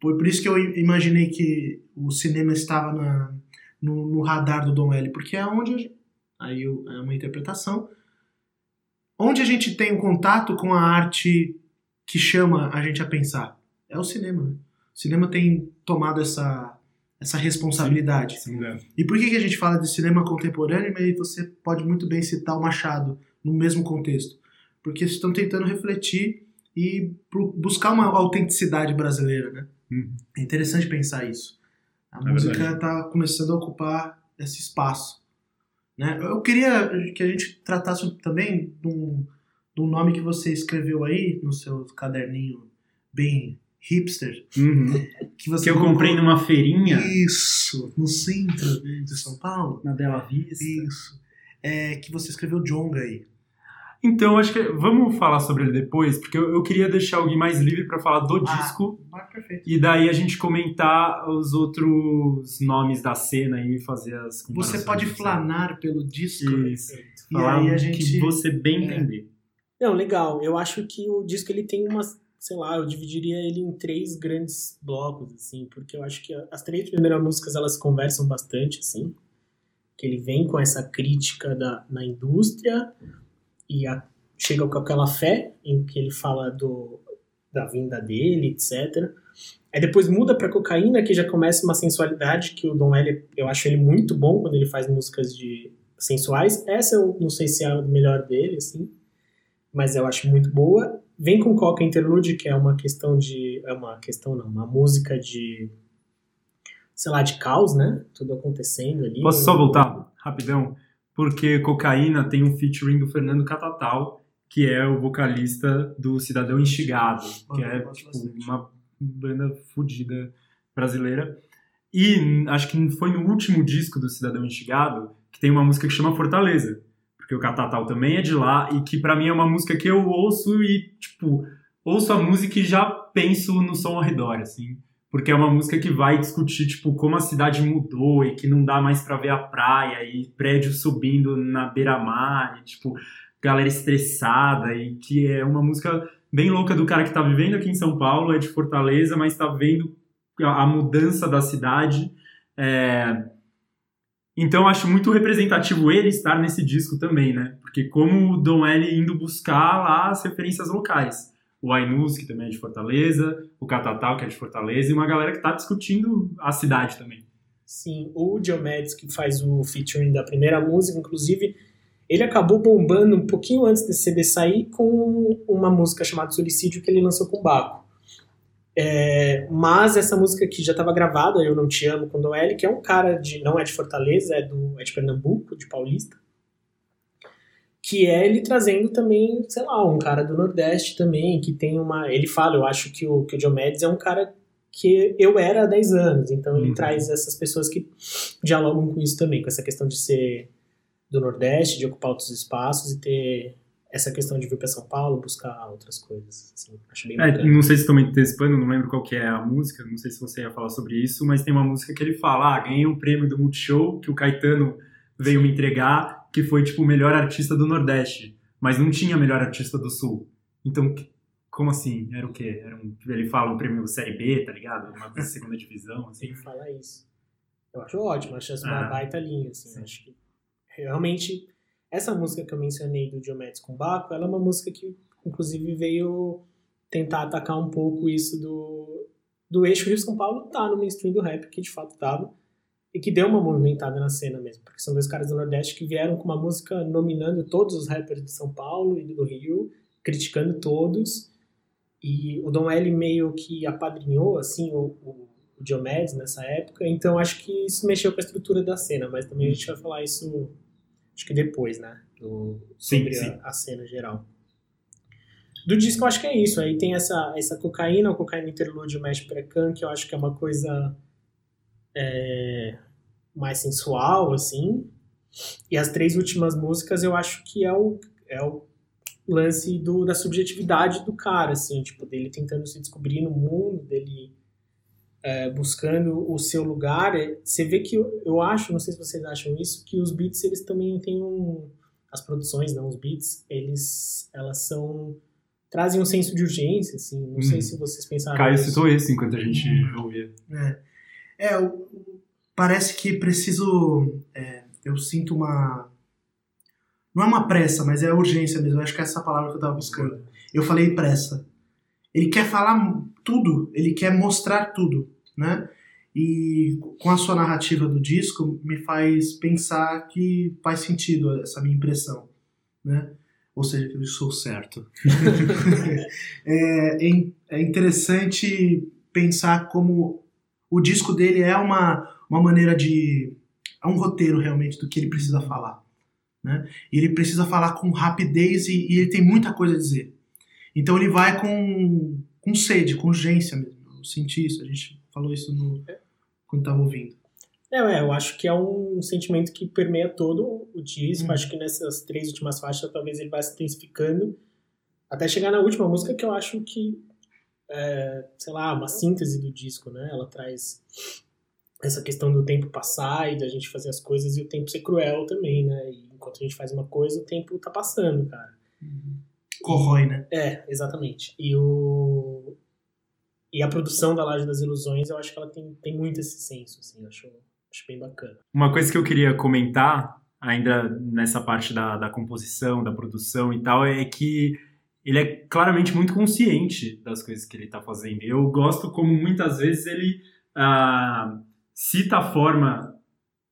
Por, por isso que eu imaginei que o cinema estava na- no, no radar do Dom L, porque é onde. Aí eu- é uma interpretação. Onde a gente tem um contato com a arte que chama a gente a pensar? É o cinema. Né? O cinema tem tomado essa, essa responsabilidade. Sem dúvida. E por que, que a gente fala de cinema contemporâneo, mas você pode muito bem citar o Machado no mesmo contexto? Porque estão tentando refletir e buscar uma autenticidade brasileira, né? Uhum. É interessante pensar isso. A É música está começando a ocupar esse espaço. Né? Eu queria que a gente tratasse também de um, de um nome que você escreveu aí no seu caderninho bem hipster. Uhum. Que, você Que eu comprei numa feirinha Isso, no centro de São Paulo. na Bela Vista. Isso. É que você escreveu Jonga aí. Então, acho que vamos falar sobre ele depois, porque eu, eu queria deixar alguém mais livre pra falar do Ah. disco Ah, perfeito. e daí a gente comentar os outros nomes da cena e fazer as Você pode flanar pelo disco. Isso. E Falar aí a o gente- que você bem É. entender. Não, legal. Eu acho que o disco ele tem umas, sei lá, eu dividiria ele em três grandes blocos, assim, porque eu acho que as três primeiras músicas elas conversam bastante, assim, que ele vem com essa crítica da, na indústria e a- chega com aquela fé em que ele fala do, da vinda dele, etc. Aí depois muda pra cocaína, que já começa uma sensualidade que o Don L, eu acho ele muito bom quando ele faz músicas de sensuais. Essa eu não sei se é a melhor dele, assim, mas eu acho muito boa. Vem com Coca Interlude, que é uma questão de. É uma questão, não, uma música de. Sei lá, de caos, né? Tudo acontecendo ali. Posso só voltar rapidão? Porque Cocaína tem um featuring do Fernando Catatal, que é o vocalista do Cidadão Instigado, que é tipo, uma banda fodida brasileira. E acho que foi no último disco do Cidadão Instigado que tem uma música que chama Fortaleza. Porque o Catatal também é de lá e que pra mim é uma música que eu ouço e, tipo, ouço a música e já penso no som ao redor, assim. Porque é uma música que vai discutir, tipo, como a cidade mudou e que não dá mais pra ver a praia e prédio subindo na beira-mar e, tipo, galera estressada e que é uma música bem louca do cara que tá vivendo aqui em São Paulo, é de Fortaleza, mas tá vendo a mudança da cidade. É... Então acho muito representativo ele estar nesse disco também, né? Porque como o Dom L indo buscar lá as referências locais. O Ainus, que também é de Fortaleza, o Catatal, que é de Fortaleza, e uma galera que tá discutindo a cidade também. Sim, o Diomedes, que faz o featuring da primeira música, inclusive, ele acabou bombando um pouquinho antes desse CD sair com uma música chamada Solicídio que ele lançou com o Baco. É, mas essa música aqui já estava gravada, Eu Não Te Amo, com Doeli, que é um cara de. não é de Fortaleza, é, do, é de Pernambuco, de Paulista. Que é ele trazendo também, sei lá, um cara do Nordeste também, que tem uma. Ele fala, eu acho que o, que o Diomedes é um cara que eu era há 10 anos, então ele Uhum. traz essas pessoas que dialogam com isso também, com essa questão de ser do Nordeste, de ocupar outros espaços e ter essa questão de vir para São Paulo, buscar outras coisas. Assim, acho bem É, não sei se estou me antecipando, não lembro qual que é a música, não sei se você ia falar sobre isso, mas tem uma música que ele fala, ah, ganhei um prêmio do Multishow, que o Caetano veio me entregar, que foi, tipo, o melhor artista do Nordeste, mas não tinha melhor artista do Sul. Então, como assim? Era o quê? Era um, ele fala um prêmio Série B, tá ligado? Uma segunda divisão, assim. Ele fala isso. Eu acho ótimo, acho essa uma Ah, baita linha, assim. sim. Acho que realmente essa música que eu mencionei do Diomedes com Baco, ela é uma música que, inclusive, veio tentar atacar um pouco isso do, do eixo Rio-São Paulo tá no mainstream do rap, que de fato tava, e que deu uma movimentada na cena mesmo, porque são dois caras do Nordeste que vieram com uma música nominando todos os rappers de São Paulo e do Rio, criticando todos, e o Dom L meio que apadrinhou, assim, o, o, o Diomedes nessa época, então acho que isso mexeu com a estrutura da cena, mas também a gente vai falar isso, acho que depois, né, do, Sim, sobre sim. A, a cena geral. Do disco eu acho que é isso, aí tem essa, essa cocaína, o cocaína interlúdio mexe precan, que eu acho que é uma coisa é, mais sensual, assim, e as três últimas músicas eu acho que é o, é o lance do, da subjetividade do cara, assim, tipo, dele tentando se descobrir no mundo, dele é, buscando o seu lugar. É, Você vê que eu, eu acho, não sei se vocês acham isso, que os beats eles também têm um. As produções, não, os beats, eles elas são. trazem um senso de urgência, assim. Não sei Hum. se vocês pensaram Caio nisso. citou esse enquanto a gente Hum. ouvia. É, é o- parece que preciso. é, eu sinto uma. Não é uma pressa, mas é urgência mesmo. Eu acho que é essa palavra que eu tava buscando. Eu falei pressa. Ele quer falar tudo, ele quer mostrar tudo, né? E com a sua narrativa do disco, me faz pensar que faz sentido essa minha impressão, né? Ou seja, que eu sou certo. é, é é interessante pensar como o disco dele é uma, uma maneira de. é um roteiro realmente do que ele precisa falar. Né? E ele precisa falar com rapidez e, e ele tem muita coisa a dizer. Então ele vai com, com sede, com urgência mesmo. Eu senti isso, a gente falou isso no, quando estava ouvindo. É, é, eu acho que é um sentimento que permeia todo o disco. Hum. Acho que nessas três últimas faixas talvez ele vai se intensificando até chegar na última música que eu acho que é, sei lá, uma síntese do disco, né? Ela traz essa questão do tempo passar e da gente fazer as coisas e o tempo ser cruel também, né? E enquanto a gente faz uma coisa, o tempo tá passando, cara. Corrói, né? É, exatamente. E o e a produção da Laje das Ilusões, eu acho que ela tem, tem muito esse senso, assim, eu acho, acho bem bacana. Uma coisa que eu queria comentar, ainda nessa parte da, da composição, da produção e tal, é que ele é claramente muito consciente das coisas que ele está fazendo. Eu gosto como muitas vezes ele ah, cita a forma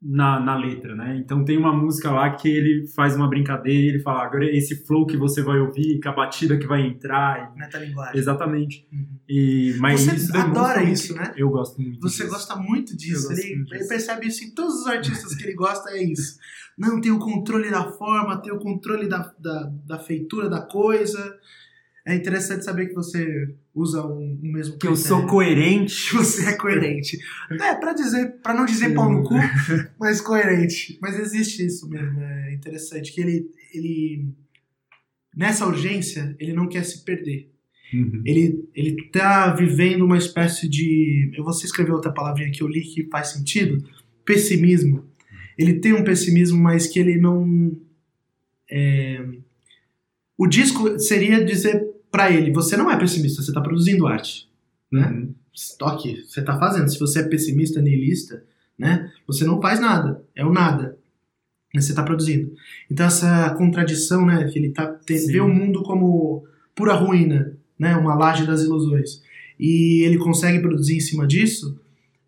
na, na letra, né? Então tem uma música lá que ele faz uma brincadeira e ele fala, agora esse flow que você vai ouvir, com a batida que vai entrar. Metalinguagem. Exatamente. Uhum. E, mas Você isso adora muito- isso, né? Eu gosto muito Você disso. gosta muito disso. Ele, muito ele percebe isso em todos os artistas que ele gosta, é isso. Não, tem o controle da forma, tem o controle da, da, da feitura da coisa. É interessante saber que você usa um, um mesmo Que eu sou critério. coerente. você é coerente. É, pra dizer, para não dizer pau no cu, mas coerente. Mas existe isso mesmo, é interessante que ele ele nessa urgência, ele não quer se perder. Uhum. Ele ele tá vivendo uma espécie de, eu vou escrever outra palavrinha que eu li que faz sentido, pessimismo. Ele tem um pessimismo, mas que ele não é, o disco seria dizer pra ele, você não é pessimista, você tá produzindo arte né? Uhum. Ok, você tá fazendo. Se você é pessimista, niilista, né? Você não faz nada. É o nada. Mas você tá produzindo. Então essa contradição, né? Que ele tá, te- vê o mundo como pura ruína, né? Uma laje das ilusões. E ele consegue produzir em cima disso,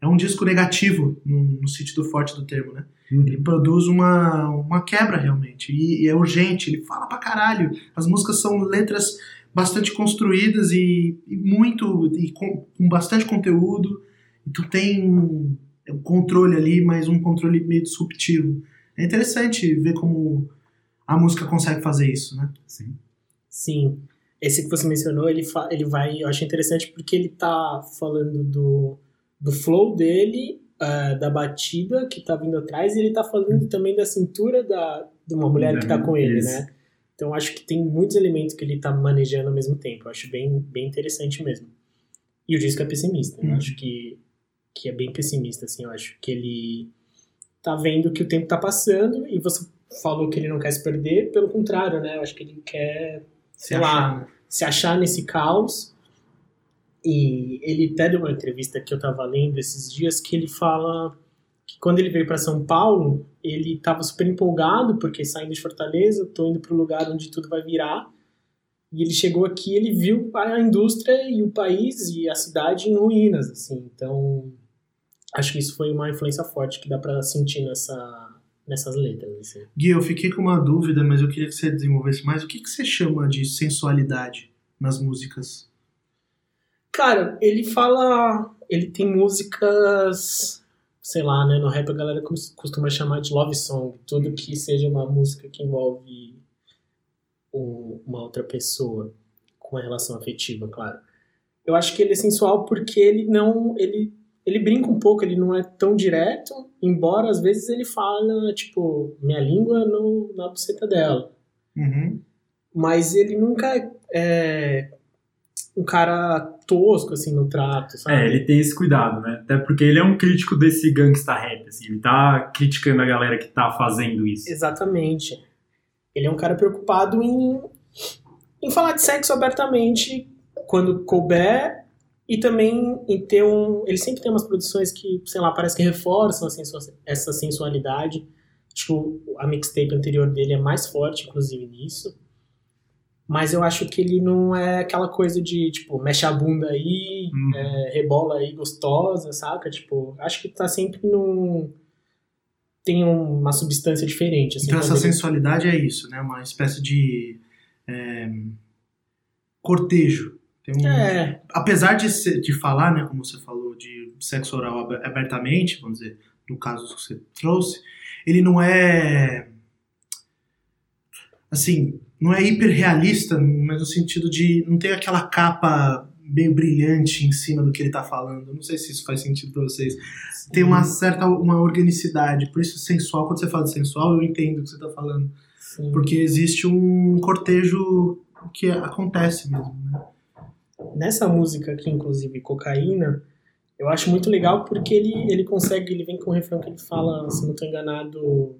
é um disco negativo, no, no sentido forte do termo, né? Uhum. Ele produz uma, uma quebra realmente. E, e é urgente, ele fala pra caralho. As músicas são letras bastante construídas e, e muito. e com, com bastante conteúdo. E tu tem um, um controle ali, mas um controle meio disruptivo. É interessante ver como a música consegue fazer isso, né? Sim. Sim. Esse que você mencionou, ele, fa- ele vai. Eu acho interessante porque ele tá falando do, do flow dele, ah, da batida que tá vindo atrás, e ele tá falando também da cintura da, de uma mulher que tá com ele, né? Então acho que tem muitos elementos que ele tá manejando ao mesmo tempo. Eu acho bem, bem interessante mesmo. E o disco é pessimista. Eu Uhum. acho que, que é bem pessimista, assim. Eu acho que ele tá vendo que o tempo tá passando e você falou que ele não quer se perder. Pelo contrário, né? Eu acho que ele quer sei lá, né? se achar nesse caos. E ele até deu uma entrevista que eu tava lendo esses dias que ele fala que quando ele veio para São Paulo, ele estava super empolgado porque saindo de Fortaleza, tô indo para o lugar onde tudo vai virar. E ele chegou aqui, ele viu a indústria e o país e a cidade em ruínas, assim. Então, acho que isso foi uma influência forte que dá para sentir nessa nessas letras, assim. Gui, eu fiquei com uma dúvida, mas eu queria que você desenvolvesse mais. O que, que você chama de sensualidade nas músicas? Cara, ele fala. Ele tem músicas. Sei lá, né? No rap a galera cos- costuma chamar de love song. Tudo que seja uma música que envolve um- uma outra pessoa com a relação afetiva, claro. Eu acho que ele é sensual porque ele não. Ele, ele brinca um pouco, ele não é tão direto, embora às vezes ele fala, tipo, minha língua no, na buceta dela Uhum. mas ele nunca é, é um cara tosco, assim, no trato, sabe? É, ele tem esse cuidado, né? Até porque ele é um crítico desse gangsta rap, assim. Ele tá criticando a galera que tá fazendo isso. Exatamente. Ele é um cara preocupado em, em falar de sexo abertamente quando couber e também em ter um... Ele sempre tem umas produções que, sei lá, parece que reforçam a sensu- essa sensualidade. Acho que o- a mixtape anterior dele é mais forte, inclusive, nisso. Mas eu acho que ele não é aquela coisa de, tipo, mexe a bunda aí, Uhum. é, rebola aí gostosa, saca? Tipo, acho que tá sempre num. Tem uma substância diferente. Assim, Então essa sensualidade é isso, né? Uma espécie de é, cortejo. Um- É, Apesar de, ser- de falar, né, como você falou, de sexo oral ab- abertamente, vamos dizer, no caso que você trouxe, ele não é assim, não é hiperrealista, mas no sentido de não ter aquela capa meio brilhante em cima do que ele tá falando. Não sei se isso faz sentido pra vocês. Tem uma certa uma organicidade, por isso sensual, quando você fala de sensual, eu entendo o que você tá falando. sim. Porque existe um cortejo que acontece mesmo, né? Nessa música aqui, inclusive, Cocaína, eu acho muito legal porque ele, ele consegue, ele vem com um refrão que ele fala, se não tô enganado,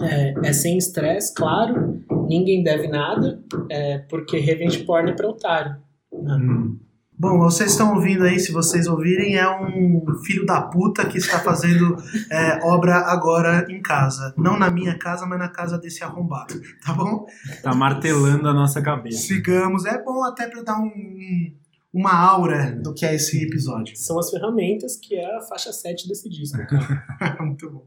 é, é sem estresse, claro, ninguém deve nada, é, porque revenge porn é pra otário. Hum. Bom, vocês estão ouvindo aí, se vocês ouvirem, é um filho da puta que está fazendo é, obra agora em casa. Não na minha casa, mas na casa desse arrombado, tá bom? Tá martelando a nossa cabeça. Sigamos. É bom até para dar um, um- uma aura do que é esse episódio. São as ferramentas que é a faixa 7 desse disco, cara. Muito bom.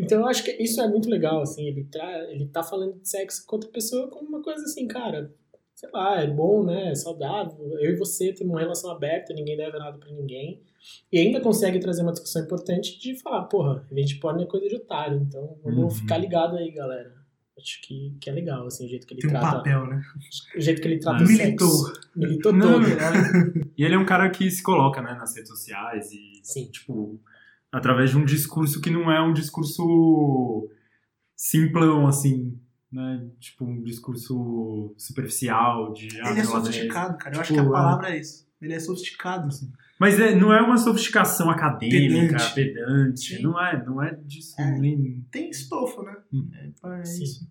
Então eu acho que isso é muito legal, assim, ele, tra ele tá falando de sexo com outra pessoa como uma coisa assim, cara, sei lá, é bom, né, é saudável, eu e você temos uma relação aberta, ninguém deve nada pra ninguém, e ainda consegue trazer uma discussão importante de falar, porra, revenge porn é coisa de otário, então vamos Uhum. ficar ligado aí, galera. Acho que, que é legal, assim, o jeito que ele Tem um trata, papel, né? o jeito que ele trata Ah, o Militou. sexo. Militou Não, todo. é- E ele é um cara que se coloca, né, nas redes sociais e, Sim. tipo, através de um discurso que não é um discurso simplão, assim, né? Tipo, um discurso superficial de... ah, Ele é sofisticado, cara. Eu acho Tipo, que a é. palavra é isso. Ele é sofisticado. assim. Mas é, não é uma sofisticação acadêmica, Pedante. pedante. Não é, não é disso É. nem... Tem estofo, né? Hum. É, é Sim. isso.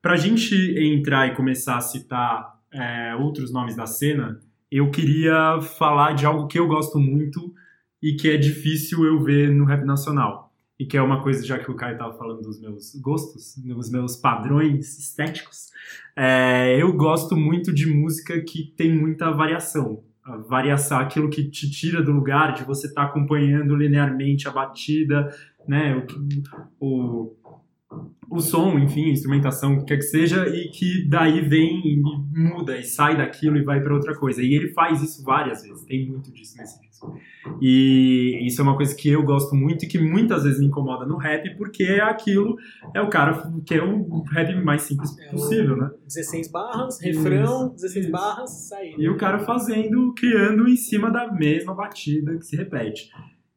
Pra gente entrar e começar a citar é, outros nomes da cena, eu queria falar de algo que eu gosto muito e que é difícil eu ver no rap nacional. E que é uma coisa, já que o Caio tava falando dos meus gostos, dos meus padrões estéticos, é, eu gosto muito de música que tem muita variação. a variação, aquilo que te tira do lugar de você estar acompanhando linearmente a batida, né? O, o, o som, enfim, a instrumentação, o que quer que seja, e que daí vem e muda e sai daquilo e vai para outra coisa. E ele faz isso várias vezes, tem muito disso nesse disco. E isso é uma coisa que eu gosto muito e que muitas vezes me incomoda no rap, porque é aquilo, é o cara que é o rap mais simples É possível, né? 16 barras, refrão, Isso, 16 isso. barras, saída. E o cara fazendo, criando em cima da mesma batida que se repete.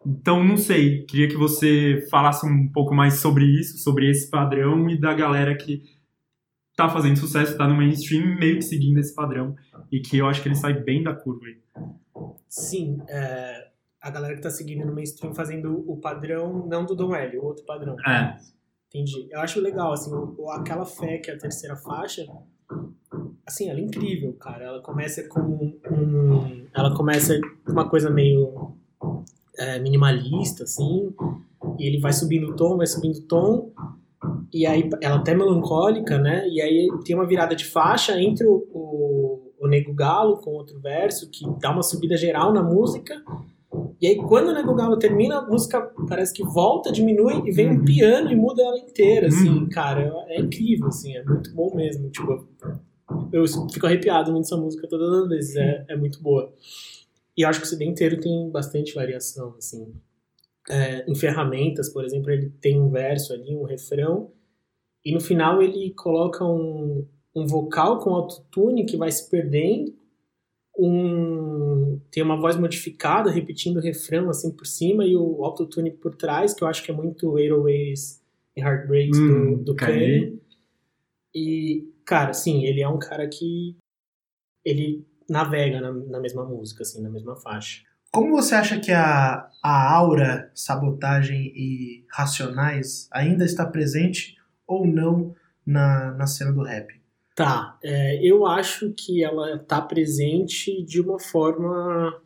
Então, não sei, queria que você falasse um pouco mais sobre isso, sobre esse padrão e da galera que tá fazendo sucesso, tá no mainstream, meio que seguindo esse padrão. E que eu acho que ele sai bem da curva aí. Sim, é, a galera que tá seguindo no mainstream fazendo o padrão, não do Dom L, o outro padrão. É. Entendi. Eu acho legal, assim, aquela fé que é a terceira faixa, assim, ela é incrível, cara. Ela começa com um. Ela começa com uma coisa meio é, minimalista, assim, e ele vai subindo o tom, vai subindo o tom, e aí ela é até melancólica, né? E aí tem uma virada de faixa entre o, o, o Nego Galo com outro verso, que dá uma subida geral na música. E aí, quando o Nego Galo termina, a música parece que volta, diminui e vem um Uhum. piano e muda ela inteira, assim, Uhum. cara. É incrível, assim, é muito bom mesmo. Tipo, eu fico arrepiado muito essa música todas as vezes, é, é muito boa. E acho que o CD inteiro tem bastante variação, assim. É, em ferramentas, por exemplo, ele tem um verso ali, um refrão, e no final ele coloca um, um vocal com autotune que vai se perdendo, um, tem uma voz modificada repetindo o refrão assim por cima e o autotune por trás, que eu acho que é muito 808s e Heartbreaks Hum, do, do. Kanye. E, cara, sim, ele é um cara que ele navega na, na mesma música, assim, na mesma faixa. Como você acha que a, a aura, sabotagem e racionais ainda está presente ou não na, na cena do rap? Tá, é, eu acho que ela tá presente de uma forma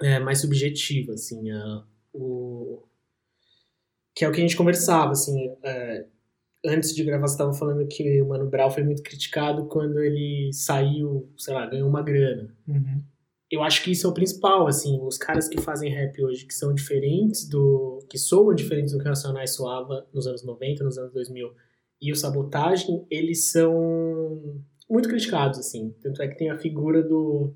é, mais subjetiva, assim, a- o, que é o que a gente conversava, assim, é, antes de gravar você estava falando que o Mano Brown foi muito criticado quando ele saiu, sei lá, ganhou uma grana. Uhum. Eu acho que isso é o principal, assim, os caras que fazem rap hoje, que são diferentes do, que soam diferentes do que o Racionais soava nos anos 90, nos anos 2000, e o Sabotagem, eles são muito criticados, assim. Tanto é que tem a figura do,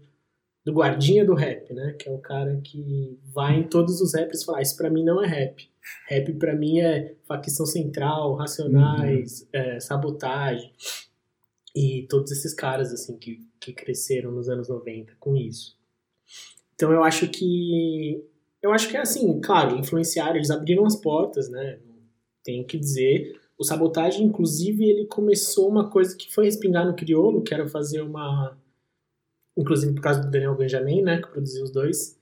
do guardinha do rap, né? Que é o cara que vai em todos os raps falar, isso pra mim não é rap. Rap pra mim é facção central, racionais, é, sabotagem. E todos esses caras, assim, que, que cresceram nos anos 90 com isso. Então eu acho que. Eu acho que é assim, claro, influenciaram, eles abriram as portas, né? Tenho que dizer. O Sabotagem, inclusive, ele começou uma coisa que foi respingar no Criolo, que era fazer uma. Inclusive por causa do Daniel Benjamin, né? Que produziu os dois.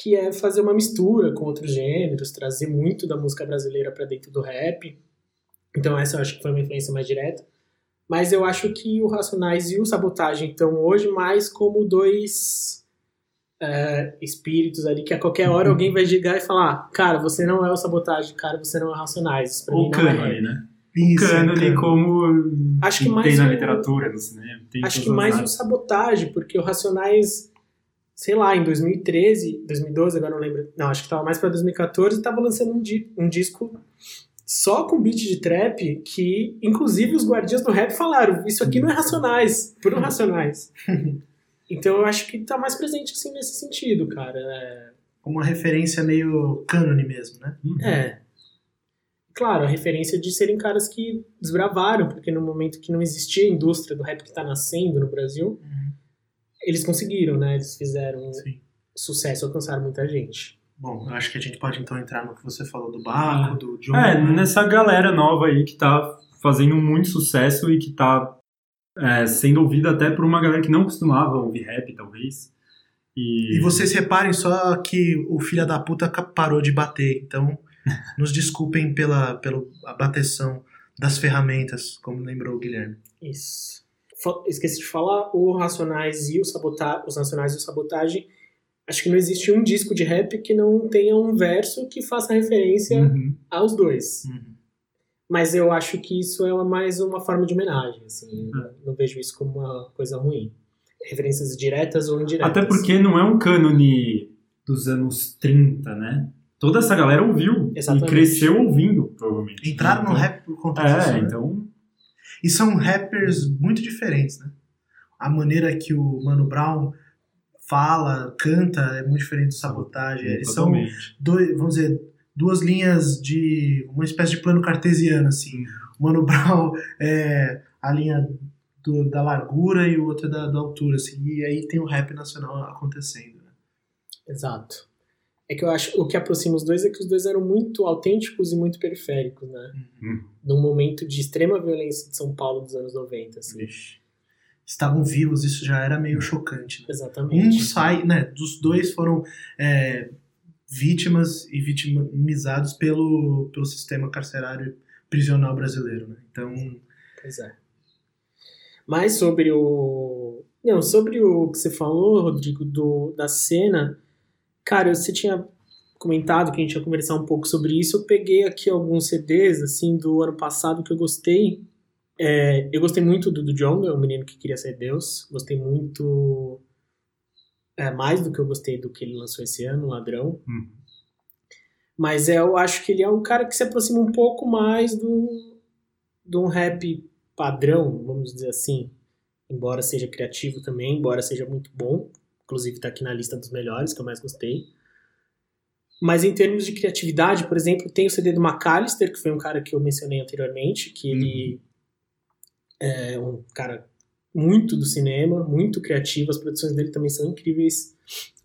Que é fazer uma mistura com outros gêneros, trazer muito da música brasileira para dentro do rap. Então, essa eu acho que foi uma influência mais direta. Mas eu acho que o Racionais e o Sabotagem estão hoje mais como dois é, espíritos ali que a qualquer hora alguém vai chegar e falar: Cara, você não é o Sabotagem, cara, você não é o Racionais. Isso pra mim O não é cânone, rap. né? Isso, o cânone é, como Acho que tem mais na o- literatura, no cinema. Tem em Acho que mais o artes. Sabotagem, porque o Racionais, sei lá, em 2013, 2012, agora não lembro. Não, acho que tava mais pra 2014, tava lançando um, di- um disco só com beat de trap que, inclusive, os guardiões do rap falaram: Isso aqui não é Racionais, por um Racionais. Então eu acho que tá mais presente assim nesse sentido, cara. É, Uma referência meio cânone mesmo, né? Uhum. É. Claro, a referência de serem caras que desbravaram, porque no momento que não existia a indústria do rap que tá nascendo no Brasil, eles conseguiram, né? Eles fizeram Sim. sucesso, alcançaram muita gente. Bom, eu acho que a gente pode então entrar no que você falou do Baco, do John. É, nessa galera nova aí que tá fazendo muito sucesso e que tá é, sendo ouvida até por uma galera que não costumava ouvir rap, talvez. E, E vocês reparem só que o filho da puta parou de bater, então nos desculpem pela, pela bateção das ferramentas, como lembrou o Guilherme. Isso. Esqueci de falar, o Racionais e o Sabotagem, os Nacionais e o Sabotagem, acho que não existe um disco de rap que não tenha um verso que faça referência Uhum. aos dois. Uhum. Mas eu acho que isso é mais uma forma de homenagem, assim. É. Não vejo isso como uma coisa ruim. referências diretas ou indiretas. Até porque não é um cânone dos anos 30, né? Toda essa galera ouviu Exatamente. e cresceu ouvindo, provavelmente. Entraram no Então- rap por conta disso. É, né? então. E são rappers muito diferentes, né? A maneira que o Mano Brown fala, canta é muito diferente do Sabotagem. Eles são dois, vamos dizer, duas linhas de uma espécie de plano cartesiano, assim. O Mano Brown é a linha do- da largura e o outro é da, da altura, assim. E aí tem o rap nacional acontecendo. Né? Exato. É que eu acho o que aproxima os dois é que os dois eram muito autênticos e muito periféricos, né? Hum. Num momento de extrema violência de São Paulo dos anos 90, assim. Vixe. Estavam vivos, isso já era meio chocante. Né? Um Exatamente. sai, né? Dos dois foram é, vítimas e vitimizados pelo, pelo sistema carcerário prisional brasileiro, né? Então, Pois é. Mas sobre o. Não, sobre o que você falou, Rodrigo, do, da cena, cara, você tinha comentado que a gente ia conversar um pouco sobre isso. Eu peguei aqui alguns CDs, assim, do ano passado que eu gostei. É, eu gostei muito do, do Jonga, o menino que queria ser Deus. Gostei muito. É, mais do que eu gostei do que ele lançou esse ano, Ladrão. Hum. Mas é, eu acho que ele é um cara que se aproxima um pouco mais do, de um rap padrão, vamos dizer assim. Embora seja criativo também, embora seja muito bom. Inclusive tá aqui na lista dos melhores, que eu mais gostei. Mas em termos de criatividade, por exemplo, tem o CD do McAllister, que foi um cara que eu mencionei anteriormente, que ele é um cara muito do cinema, muito criativo, as produções dele também são incríveis.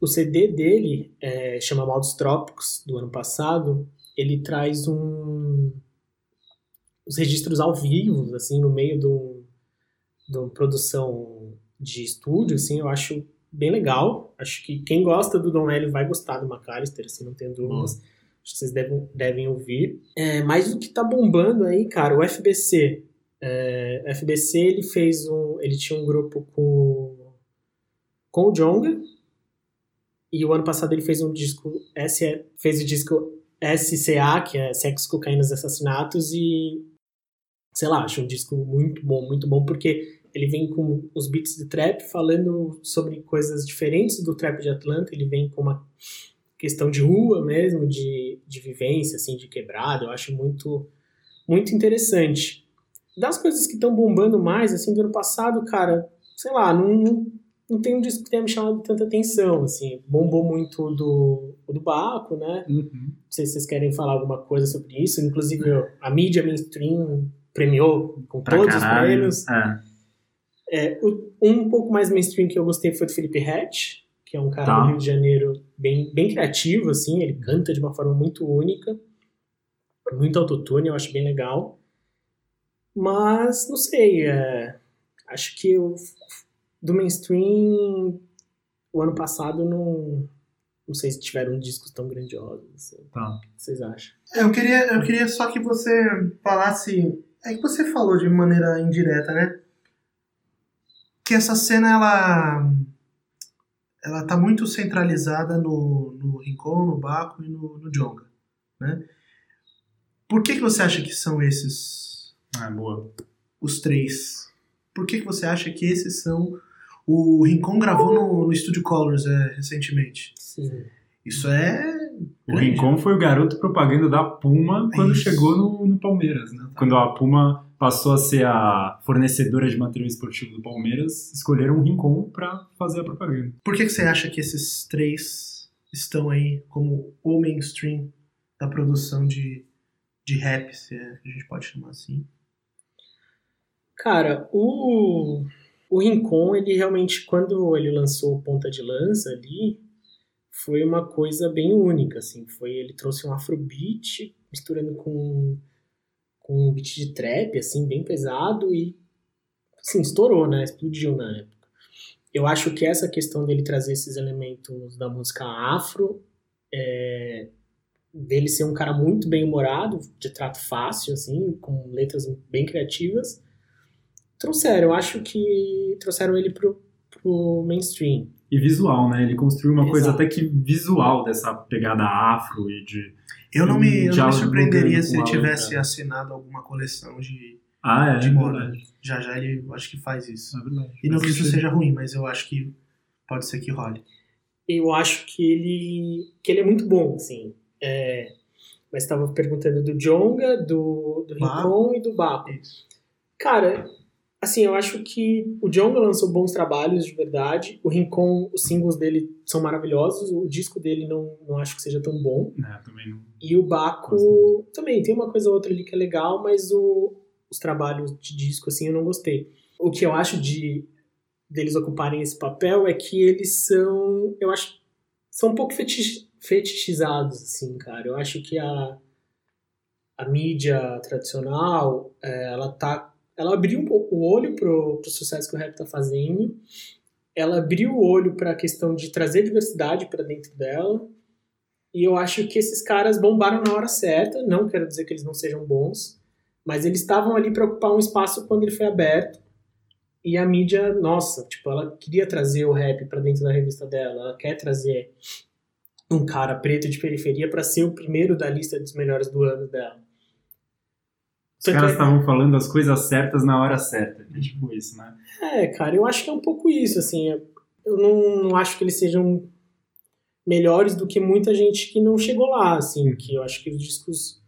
O CD dele é, chama Mal dos Trópicos, do ano passado. Ele traz um os registros ao vivo, assim, no meio de de uma produção de estúdio, assim, eu acho bem legal. Acho que quem gosta do Don L vai gostar do McAllister, assim, não tenho dúvidas. Acho que vocês devem, devem ouvir. É, mas o que tá bombando aí, cara, o FBC. É, o FBC, ele fez um... Ele tinha um grupo com, com o Jonga. E o ano passado ele fez um disco... S, fez o disco SCA, que é Sexo, Cocaínas e Assassinatos. E, sei lá, acho um disco muito bom, muito bom, porque ele vem com os beats de trap falando sobre coisas diferentes do trap de Atlanta. Ele vem com uma questão de rua mesmo, de, de vivência, assim, de quebrada. Eu acho muito, muito interessante. Das coisas que estão bombando mais, assim, do ano passado, cara, sei lá, não, não, não tem um disco que tenha me chamado tanta atenção, assim. Bombou muito o do, do Baco, né? Uhum. Não sei se vocês querem falar alguma coisa sobre isso. Inclusive, a mídia mainstream premiou com Pra todos os caralho. prêmios. É. É, um pouco mais mainstream que eu gostei foi do Felipe Hatch, que é um cara Tá. do Rio de Janeiro bem, bem criativo, assim, ele canta de uma forma muito única, muito autotune, eu acho bem legal. Mas, não sei, é, acho que o, do mainstream, o ano passado não, não sei se tiveram discos tão grandiosos, assim. Tá. O que vocês acham? eu queria, eu queria só que você falasse. É que você falou de maneira indireta, né? Que essa cena ela ela tá muito centralizada no, no Rincon, no Baco e no, no Jonga, né? Por que, que você acha que são esses Ah, boa. os três? Por que, que você acha que esses são o Rincon gravou no, no Studio Colors é, recentemente. Sim. Isso é. O Rincon foi o garoto propaganda da Puma quando Isso. chegou no, no Palmeiras, né? Quando a Puma passou a ser a fornecedora de material esportivo do Palmeiras, escolheram o Rincon pra fazer a propaganda. Por que, que você acha que esses três estão aí como o mainstream da produção de, de rap, se é que a gente pode chamar assim? Cara, o, o Rincon, ele realmente, quando ele lançou o Ponta de Lança ali, foi uma coisa bem única, assim. Foi, ele trouxe um afrobeat misturando com, com um beat de trap, assim, bem pesado e, assim, estourou, né? Explodiu na época. Eu acho que essa questão dele trazer esses elementos da música afro, é, dele ser um cara muito bem humorado, de trato fácil, assim, com letras bem criativas, trouxeram. Eu acho que trouxeram ele pro, pro mainstream. E visual, né? Ele construiu uma coisa Exato. até que visual dessa pegada afro e de. Eu não me, eu não me surpreenderia se ele tivesse letra. assinado alguma coleção de, Ah, é. de moda. verdade. Já já ele eu acho que faz isso. É verdade. E não que isso seja ruim, mas eu acho que pode ser que role. eu acho que ele que ele é muito bom, assim. É, mas estava perguntando do Jonga, do, do. Rincon e do Baco. Isso. Cara, assim, eu acho que o Jonga lançou bons trabalhos de verdade. O Rincon, os singles dele são maravilhosos. O disco dele não, não acho que seja tão bom. É, também não. E o Baco também tem uma coisa ou outra ali que é legal, mas o- os trabalhos de disco, assim, eu não gostei. O que eu acho de deles ocuparem esse papel é que eles são, eu acho, são um pouco fetich, fetichizados, assim, cara. Eu acho que a, a mídia tradicional, é, ela tá, ela abriu um pouco o olho pro, pro sucesso que o rap tá fazendo. Ela abriu o olho para a questão de trazer diversidade para dentro dela. E eu acho que esses caras bombaram na hora certa. Não quero dizer que eles não sejam bons, mas eles estavam ali para ocupar um espaço quando ele foi aberto. E a mídia, nossa, tipo, ela queria trazer o rap para dentro da revista dela. Ela quer trazer um cara preto de periferia para ser o primeiro da lista dos melhores do ano dela. Os caras estavam falando as coisas certas na hora certa. É tipo isso, né? É, cara, eu acho que é um pouco isso, assim. Eu não, não acho que eles sejam melhores do que muita gente que não chegou lá, assim. Que eu acho que os discos.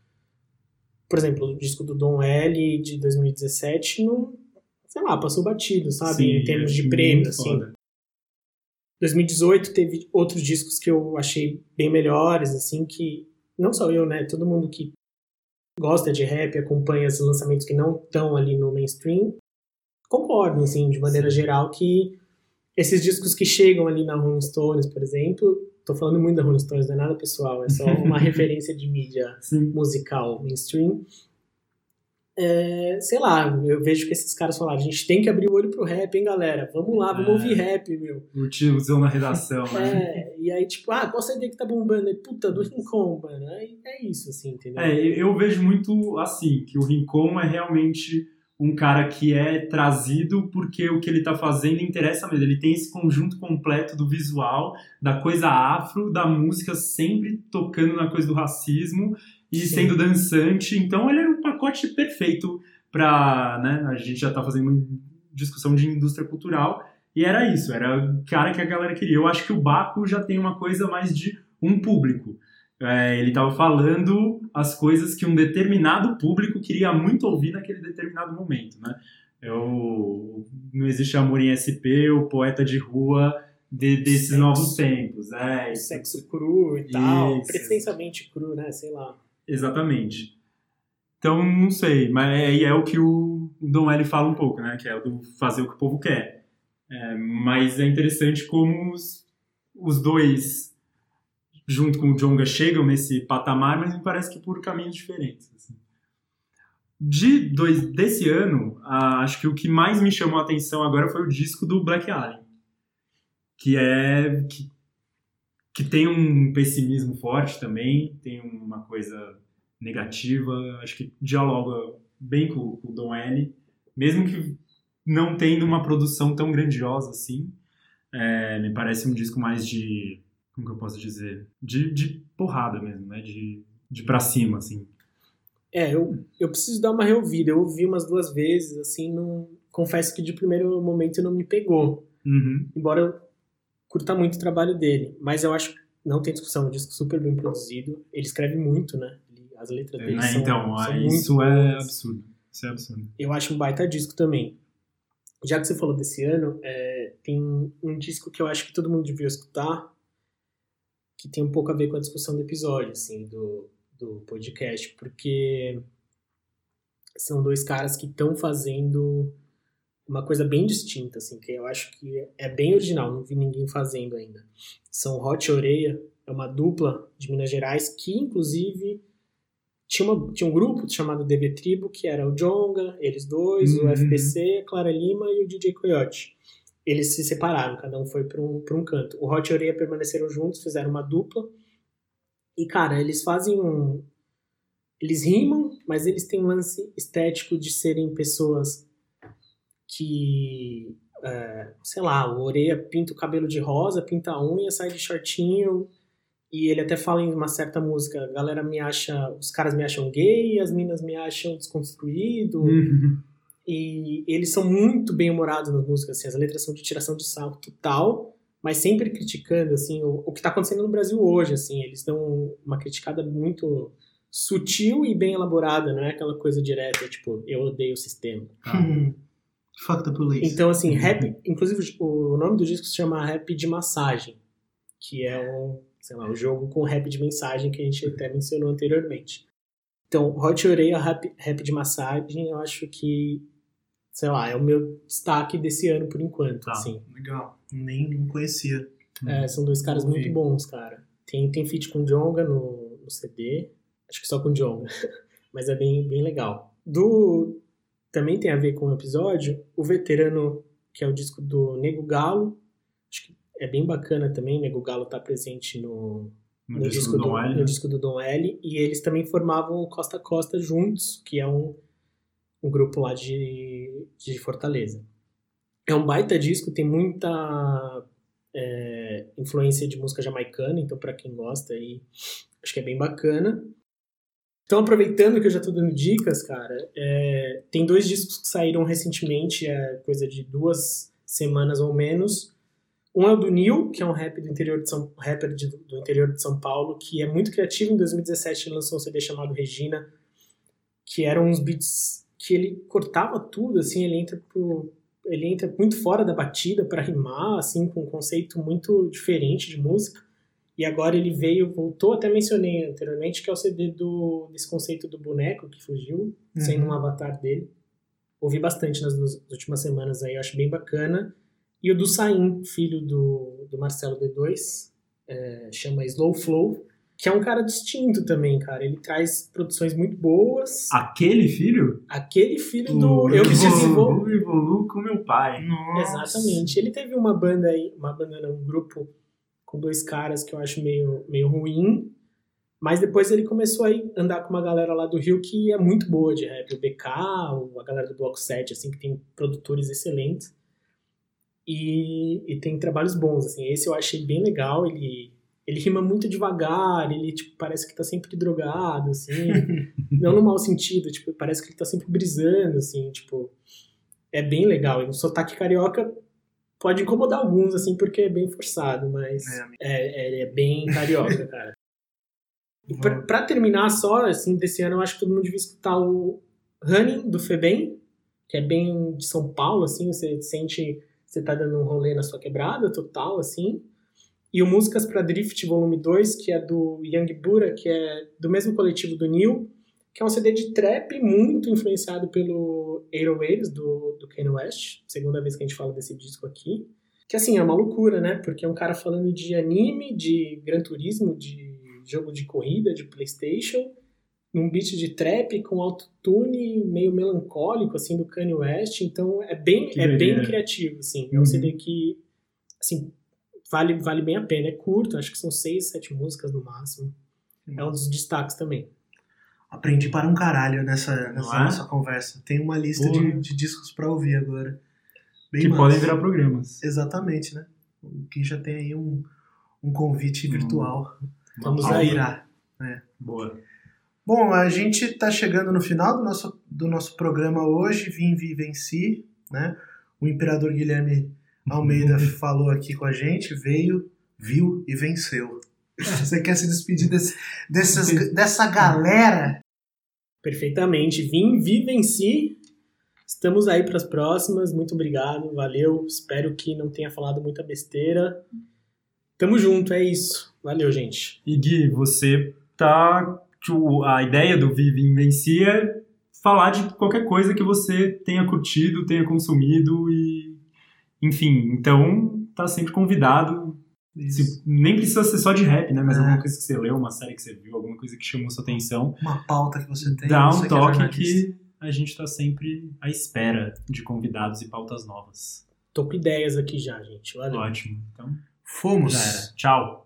Por exemplo, o disco do Dom L de 2017 não. Sei lá, passou batido, sabe? Sim, em termos de muito prêmio, assim. foda. 2018 teve outros discos que eu achei bem melhores, assim, que não só eu, né? Todo mundo que gosta de rap, acompanha esses lançamentos que não estão ali no mainstream, concordam, assim, de maneira Sim. geral, que esses discos que chegam ali na Rolling Stones, por exemplo, tô falando muito da Rolling Stones, não é nada pessoal, é só uma referência de mídia Sim. musical mainstream. É, sei lá, eu vejo que esses caras falaram, a gente tem que abrir o olho pro rap, hein, galera? Vamos lá, vamos É. ouvir rap, meu. O tiozão na redação, né? É, e aí, tipo, ah, qual CD que tá bombando? Aí, puta, do Rincon, mano. Aí é isso, assim, entendeu? É, eu vejo muito assim, que o Rincon é realmente um cara que é trazido porque o que ele tá fazendo interessa mesmo. Ele tem esse conjunto completo do visual, da coisa afro, da música sempre tocando na coisa do racismo e Sim. sendo dançante. Então ele é um pacote perfeito pra, né, a gente já tá fazendo uma discussão de indústria cultural e era isso, era o cara que a galera queria. Eu acho que o Baco já tem uma coisa mais de um público. É, ele estava falando as coisas que um determinado público queria muito ouvir naquele determinado momento, né? Eu, não existe amor em SP, o poeta de rua de- desses Sexo. novos tempos. É. Sexo cru e tal. Isso. Pretensamente cru, né? Sei lá. Exatamente. Então, não sei, mas é, é o que o Dom L fala um pouco, né? Que é o do fazer o que o povo quer. É, mas é interessante como os, os dois, junto com o Jonga, chegam nesse patamar, mas me parece que por caminhos diferentes. assim. De dois, desse ano, ah, acho que o que mais me chamou a atenção agora foi o disco do Black Alien. Que é. Que, que tem um pessimismo forte também, tem uma coisa negativa, acho que dialoga bem com, com o Don L, mesmo que não tendo uma produção tão grandiosa assim. É, me parece um disco mais de. Como que eu posso dizer? De, de porrada mesmo, né? De, de pra cima, assim. É, eu, eu preciso dar uma reouvida. Eu ouvi umas duas vezes, assim, não... confesso que de primeiro momento não me pegou. Uhum. Embora eu curta muito o trabalho dele. Mas eu acho que não tem discussão, um disco super bem produzido. Ele escreve muito, né? Ele- As letras dele É, são, então, são é, muito isso é boas. absurdo. Isso é absurdo. Eu acho um baita disco também. Já que você falou desse ano, é, tem um disco que eu acho que todo mundo devia escutar, que tem um pouco a ver com a discussão do episódio, assim, do, do podcast, porque são dois caras que estão fazendo uma coisa bem distinta, assim, que eu acho que é bem original, não vi ninguém fazendo ainda. São Hot e Oreia, é uma dupla de Minas Gerais que, inclusive, tinha, uma- tinha um grupo chamado DV Tribo, que era o Jonga, eles dois, Uhum. o FPC, a Clara Lima e o DJ Coyote. Eles se separaram, cada um foi para um, pra um canto. O Hot e Oreia permaneceram juntos, fizeram uma dupla. E, cara, eles fazem um. Eles rimam, mas eles têm um lance estético de serem pessoas que. é, sei lá, o Oreia pinta o cabelo de rosa, pinta a unha, sai de shortinho. E ele até fala em uma certa música: a galera me acha. Os caras me acham gay, as minas me acham desconstruído. Uhum. E eles são muito bem humorados nas músicas, assim, as letras são de tiração de sarro total, mas sempre criticando assim o, o que está acontecendo no Brasil hoje, assim, eles dão uma criticada muito sutil e bem elaborada, não é aquela coisa direta, tipo, eu odeio o sistema. Hum. Fuck the police. Então, assim, rap, inclusive o nome do disco se chama Rap de Massagem, que é um, sei lá, um jogo com rap de mensagem que a gente até mencionou anteriormente. Então, Hot Oreia rap, rap de massagem, eu acho que, sei lá, é o meu destaque desse ano por enquanto, Tá. assim. Legal. Nem não conhecia. É, são dois caras muito bons, cara. Tem, tem feat com Jonga no, no CD, acho que só com Jonga, mas é bem, bem legal. Do, também tem a ver com o episódio, o Veterano, que é o disco do Nego Galo, acho que é bem bacana também, Nego Galo tá presente no, No, no, disco, do, Dom L, no né? disco do Dom L, e eles também formavam o Costa Costa juntos, que é um, um grupo lá de, de Fortaleza. É um baita disco, tem muita é, influência de música jamaicana, então pra quem gosta aí, acho que é bem bacana. Então, aproveitando que eu já tô dando dicas, cara, é, tem dois discos que saíram recentemente, é coisa de duas semanas ou menos. Um é o do Neil, que é um rap do interior de São, rapper de- do interior de São Paulo, que é muito criativo. Em 2017 ele lançou um CD chamado Regina, que eram uns beats que ele cortava tudo, assim, ele entra pro, ele entra muito fora da batida para rimar, assim, com um conceito muito diferente de música. E agora ele veio, voltou, até mencionei anteriormente, que é o CD do, desse conceito do boneco que fugiu, sendo Uhum. um avatar dele. Ouvi bastante nas nas últimas semanas aí, eu acho bem bacana. E o do Saim, filho do, do Marcelo D2, é, chama Slow Flow, que é um cara distinto também, cara. Ele traz produções muito boas. Aquele filho? Aquele filho do Eu Que Evolu- Desenvolvo. o Evolu com meu pai. Nossa. Exatamente. Ele teve uma banda aí, uma banda não, um grupo com dois caras que eu acho meio, meio ruim. Mas depois ele começou a andar com uma galera lá do Rio que é muito boa de rap. O BK, a galera do Bloco 7, assim, que tem produtores excelentes. E, e tem trabalhos bons, assim. Esse eu achei bem legal. Ele, ele rima muito devagar, ele, tipo, parece que tá sempre drogado, assim. não no mau sentido, tipo, parece que ele tá sempre brisando, assim, tipo... É bem legal. E o sotaque carioca pode incomodar alguns, assim, porque é bem forçado, mas É, é, é, é bem carioca, cara. E pra, pra terminar só, assim, desse ano, eu acho que todo mundo devia escutar o Running, do Febem, que é bem de São Paulo, assim, você sente você tá dando um rolê na sua quebrada total, assim. E o Músicas pra Drift, volume 2, que é do Young Bura, que é do mesmo coletivo do Neil, que é um CD de trap muito influenciado pelo Aerowaves, do, do Kanye West, segunda vez que a gente fala desse disco aqui. Que, assim, é uma loucura, né? Porque é um cara falando de anime, de Gran Turismo, de jogo de corrida, de Playstation, num beat de trap com autotune meio melancólico, assim, do Kanye West. Então, é bem, Que é bem criativo, assim. É um Uhum. CD que, assim, vale, vale bem a pena. É curto, acho que são seis, sete músicas no máximo. É um dos destaques também. Aprendi para um caralho nessa, nessa é? nossa conversa. Tem uma lista de, de discos pra ouvir agora. Bem Que massa. podem virar programas. Exatamente, né? O que já tem aí um, um convite Hum. virtual. Vamos ao aí. virar. Boa. Bom, a gente está chegando no final do nosso, do nosso programa hoje, Vim, Vi, Venci, né? O Imperador Guilherme Almeida falou aqui com a gente, veio, viu e venceu. Você quer se despedir desse, desses, dessa galera? Perfeitamente. Vim, vi, venci. Estamos aí para as próximas. Muito obrigado, valeu. Espero que não tenha falado muita besteira. Tamo junto, é isso. Valeu, gente. E Gui, você tá. A ideia do Vive em Venci é falar de qualquer coisa que você tenha curtido, tenha consumido e. Enfim, então tá sempre convidado. Se- nem precisa ser só de rap, né? Mas É. alguma coisa que você leu, uma série que você viu, alguma coisa que chamou sua atenção. Uma pauta que você tem. Dá um que é toque jornalista. que a gente tá sempre à espera de convidados e pautas novas. Tô com ideias aqui já, gente. Valeu. Ótimo. Então, Fomos. Tchau.